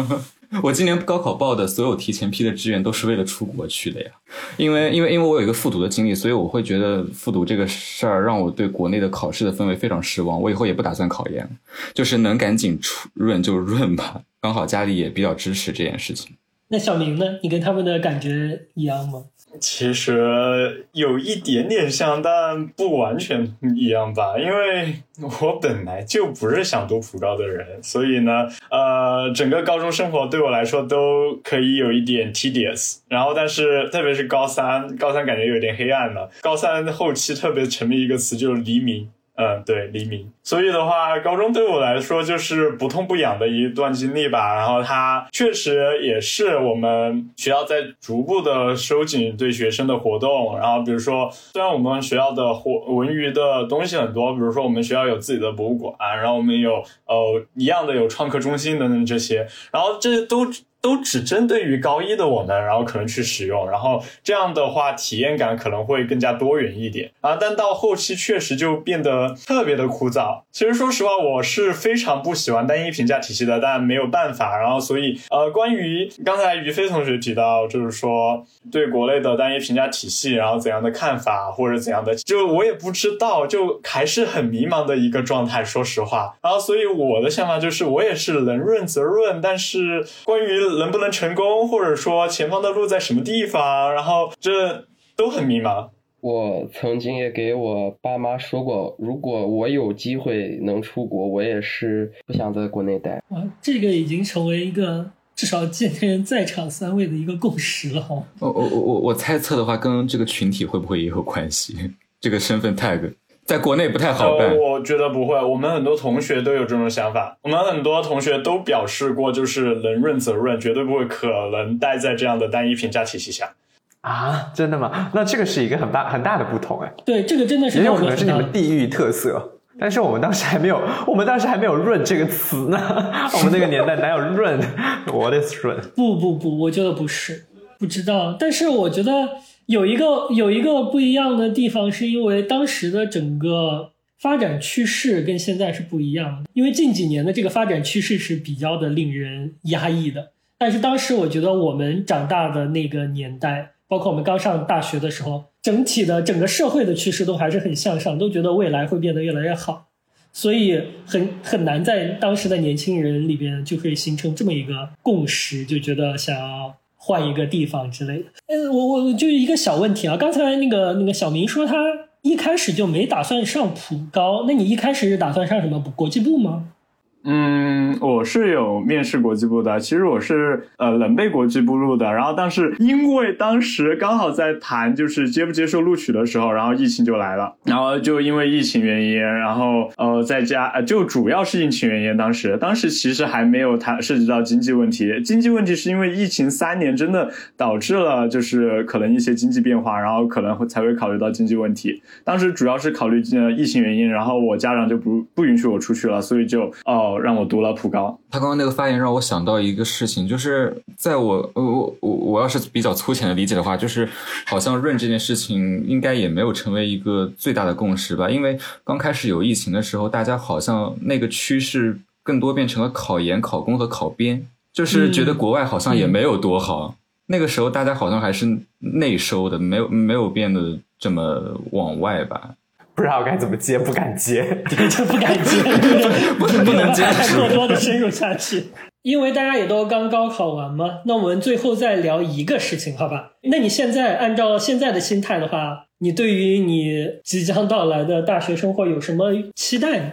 我今年高考报的所有提前批的志愿都是为了出国去的呀，因为因为因为我有一个复读的经历，所以我会觉得复读这个事儿让我对国内的考试的氛围非常失望。我以后也不打算考研，就是能赶紧出润就润吧。刚好家里也比较支持这件事情。那小明呢？你跟他们的感觉一样吗？其实有一点点像，但不完全一样吧。因为我本来就不是想读普高的人，所以呢，呃，整个高中生活对我来说都可以有一点 tedious。然后，但是特别是高三，高三感觉有点黑暗了。高三后期特别沉迷一个词，就是黎明。嗯，对，黎明。所以的话，高中对我来说就是不痛不痒的一段经历吧。然后它确实也是我们学校在逐步的收紧对学生的活动。然后比如说，虽然我们学校的活文娱的东西很多，比如说我们学校有自己的博物馆，然后我们有呃一样的有创客中心等等这些，然后这些都。都只针对于高一的我们，然后可能去使用，然后这样的话体验感可能会更加多元一点啊。但到后期确实就变得特别的枯燥。其实说实话，我是非常不喜欢单一评价体系的，但没有办法。然后所以呃，关于刚才于飞同学提到，就是说对国内的单一评价体系，然后怎样的看法或者怎样的，就我也不知道，就还是很迷茫的一个状态。说实话，然后所以我的想法就是，我也是能润则润，但是关于能不能成功，或者说前方的路在什么地方，然后这都很迷茫。我曾经也给我爸妈说过，如果我有机会能出国，我也是不想在国内待。啊，这个已经成为一个至少今天在场三位的一个共识了哈。我我我我我猜测的话，跟这个群体会不会也有关系？这个身份 tag 在国内不太好办。呃，我觉得不会，我们很多同学都有这种想法，我们很多同学都表示过，就是能润则润，绝对不会可能待在这样的单一评价体系下。啊，真的吗？那这个是一个很大很大的不同哎，对，这个真的是也有可能是你们地域特色。但是我们当时还没有，我们当时还没有“润”这个词呢。我们那个年代哪有“润 ”？”？What is 润。不不不，我觉得不是，不知道。但是我觉得有一个有一个不一样的地方，是因为当时的整个发展趋势跟现在是不一样的。因为近几年的这个发展趋势是比较的令人压抑的，但是当时我觉得我们长大的那个年代，包括我们刚上大学的时候，整体的整个社会的趋势都还是很向上，都觉得未来会变得越来越好。所以很很难在当时的年轻人里边就会形成这么一个共识，就觉得想要换一个地方之类的。呃，我我就一个小问题啊，刚才那个那个小明说他一开始就没打算上普高，那你一开始是打算上什么国际部吗？嗯，我是有面试国际部的，其实我是呃冷被国际部录的，然后但是因为当时刚好在谈就是接不接受录取的时候，然后疫情就来了，然后就因为疫情原因，然后呃在家呃就主要是疫情原因，当时当时其实还没有谈涉及到经济问题，经济问题是因为疫情三年真的导致了就是可能一些经济变化，然后可能会才会考虑到经济问题，当时主要是考虑呃疫情原因，然后我家长就不不允许我出去了，所以就哦。让我读了普高。他刚刚那个发言让我想到一个事情，就是在我我我我我要是比较粗浅的理解的话，就是好像润这件事情应该也没有成为一个最大的共识吧。因为刚开始有疫情的时候，大家好像那个趋势更多变成了考研、考公和考编，就是觉得国外好像也没有多好。那个时候大家好像还是内收的，没有没有变得这么往外吧。不知道该怎么接，不敢接，就 不敢接，不不能接太过多的深入下去。因为大家也都刚高考完嘛，那我们最后再聊一个事情，好吧？那你现在按照现在的心态的话，你对于你即将到来的大学生活有什么期待呢？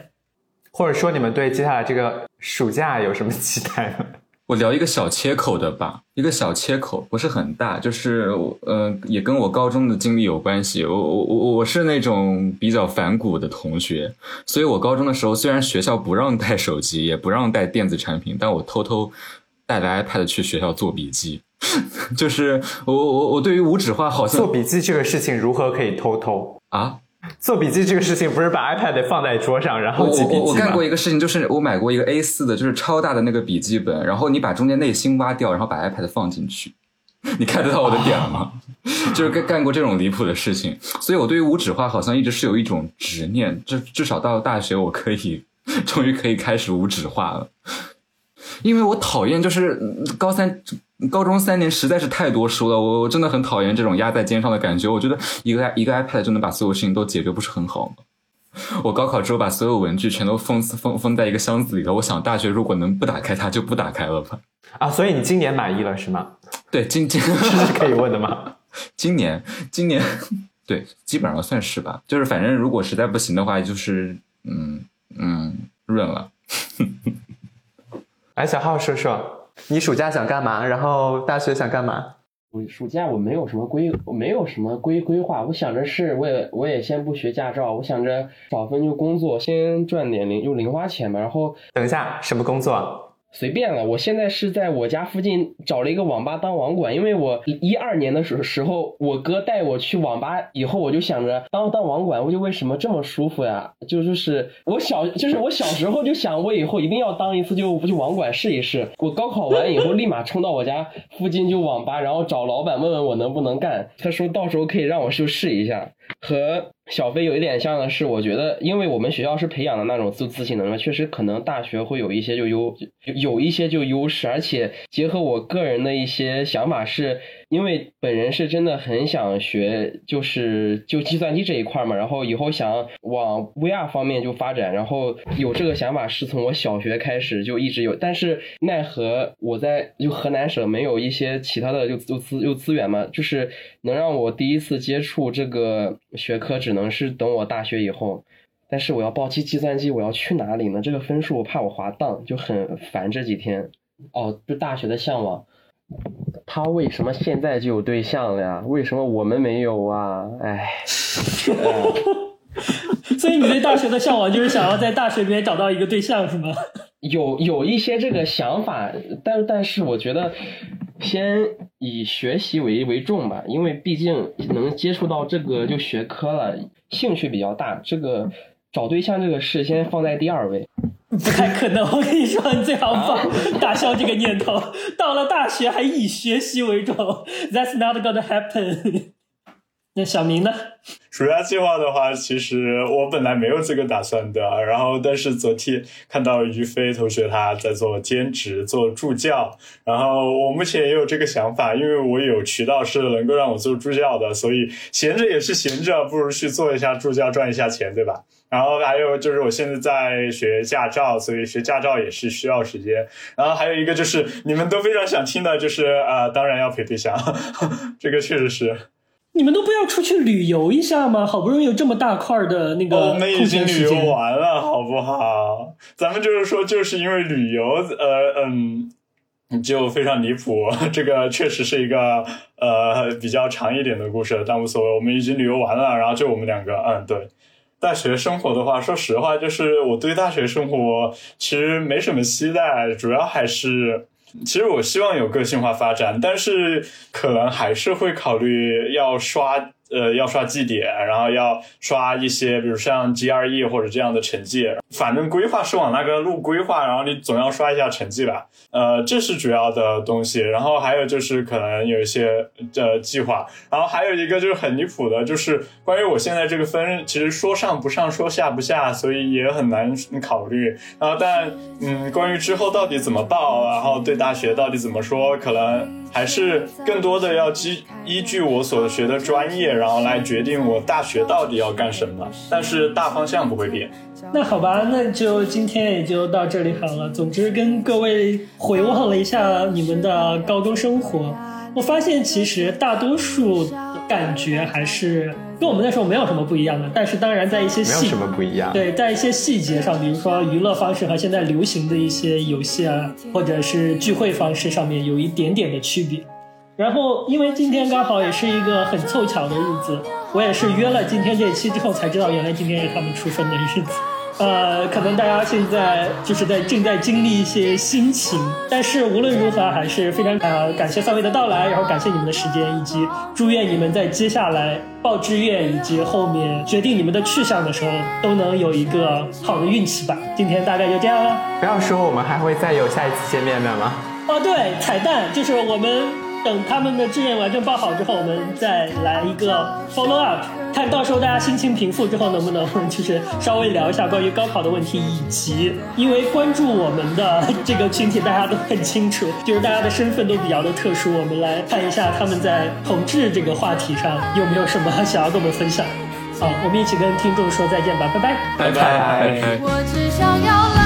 或者说，你们对接下来这个暑假有什么期待呢？我聊一个小切口的吧，一个小切口不是很大，就是呃，也跟我高中的经历有关系。我我我我是那种比较反骨的同学，所以我高中的时候虽然学校不让带手机，也不让带电子产品，但我偷偷带着 iPad 去学校做笔记。就是我我我对于无纸化好像做笔记这个事情如何可以偷偷啊？做笔记这个事情不是把 iPad 放在桌上，然后记笔记我我干过一个事情，就是我买过一个 A 四的，就是超大的那个笔记本，然后你把中间内芯挖掉，然后把 iPad 放进去，你看得到我的点吗？就是干干过这种离谱的事情，所以我对于无纸化好像一直是有一种执念，至至少到了大学，我可以终于可以开始无纸化了，因为我讨厌就是高三。高中三年实在是太多书了，我我真的很讨厌这种压在肩上的感觉。我觉得一个一个 iPad 就能把所有事情都解决，不是很好吗？我高考之后把所有文具全都封封封在一个箱子里了。我想大学如果能不打开它，就不打开了吧。啊，所以你今年满意了是吗？对，今今这 是可以问的吗？今年今年对，基本上算是吧。就是反正如果实在不行的话，就是嗯嗯润了。来，小浩说说。你暑假想干嘛？然后大学想干嘛？我暑假我没有什么规，我没有什么规规划。我想着是，我也我也先不学驾照，我想着找份就工作，先赚点零用零花钱嘛。然后等一下，什么工作？随便了，我现在是在我家附近找了一个网吧当网管，因为我一二年的时时候，我哥带我去网吧，以后我就想着当当网管，我就为什么这么舒服呀？就 就是我小就是我小时候就想，我以后一定要当一次就就网管试一试。我高考完以后，立马冲到我家附近就网吧，然后找老板问问我能不能干。他说到时候可以让我去试一下。和小飞有一点像的是，我觉得，因为我们学校是培养的那种自自信能力，确实可能大学会有一些就优有一些就优势，而且结合我个人的一些想法是。因为本人是真的很想学，就是就计算机这一块嘛，然后以后想往 VR 方面就发展，然后有这个想法是从我小学开始就一直有，但是奈何我在就河南省没有一些其他的就就资就资源嘛，就是能让我第一次接触这个学科，只能是等我大学以后。但是我要报计计算机，我要去哪里呢？这个分数我怕我滑档，就很烦这几天。哦，就大学的向往。他为什么现在就有对象了呀？为什么我们没有啊？哎，所以你对大学的向往就是想要在大学里面找到一个对象是吗？有有一些这个想法，但但是我觉得先以学习为为重吧，因为毕竟能接触到这个就学科了，兴趣比较大。这个找对象这个事先放在第二位。不太可能，我跟你说，你最好放 打消这个念头。到了大学还以学习为重，That's not gonna happen。那小明呢？暑假计划的话，其实我本来没有这个打算的。然后，但是昨天看到于飞同学他在做兼职，做助教。然后我目前也有这个想法，因为我有渠道是能够让我做助教的，所以闲着也是闲着，不如去做一下助教，赚一下钱，对吧？然后还有就是我现在在学驾照，所以学驾照也是需要时间。然后还有一个就是你们都非常想听的，就是啊，当然要陪对象，这个确实是。你们都不要出去旅游一下吗？好不容易有这么大块的那个我们已经旅游完了，好不好？咱们就是说，就是因为旅游，呃嗯，就非常离谱。这个确实是一个呃比较长一点的故事，但无所谓。我们已经旅游完了，然后就我们两个，嗯，对。大学生活的话，说实话，就是我对大学生活其实没什么期待，主要还是。其实我希望有个性化发展，但是可能还是会考虑要刷。呃，要刷绩点，然后要刷一些，比如像 GRE 或者这样的成绩，反正规划是往那个路规划，然后你总要刷一下成绩吧。呃，这是主要的东西。然后还有就是可能有一些呃计划，然后还有一个就是很离谱的，就是关于我现在这个分，其实说上不上，说下不下，所以也很难考虑。然后但嗯，关于之后到底怎么报，然后对大学到底怎么说，可能。还是更多的要基依据我所学的专业，然后来决定我大学到底要干什么。但是大方向不会变。那好吧，那就今天也就到这里好了。总之跟各位回望了一下你们的高中生活，我发现其实大多数感觉还是。跟我们那时候没有什么不一样的，但是当然在一些细没有什么不一样。对，在一些细节上，比如说娱乐方式和现在流行的一些游戏啊，或者是聚会方式上面有一点点的区别。然后，因为今天刚好也是一个很凑巧的日子，我也是约了今天这一期之后才知道，原来今天是他们出生的日子。呃，可能大家现在就是在正在经历一些心情，但是无论如何还是非常呃感谢三位的到来，然后感谢你们的时间，以及祝愿你们在接下来报志愿以及后面决定你们的去向的时候都能有一个好的运气吧。今天大概就这样了。不要说我们还会再有下一次见面的吗？哦，对，彩蛋就是我们。等他们的志愿完全报好之后，我们再来一个 follow up，看到时候大家心情平复之后，能不能就是稍微聊一下关于高考的问题，以及因为关注我们的这个群体，大家都很清楚，就是大家的身份都比较的特殊，我们来看一下他们在统治这个话题上有没有什么想要跟我们分享。好，我们一起跟听众说再见吧，拜拜，拜拜。我只想要。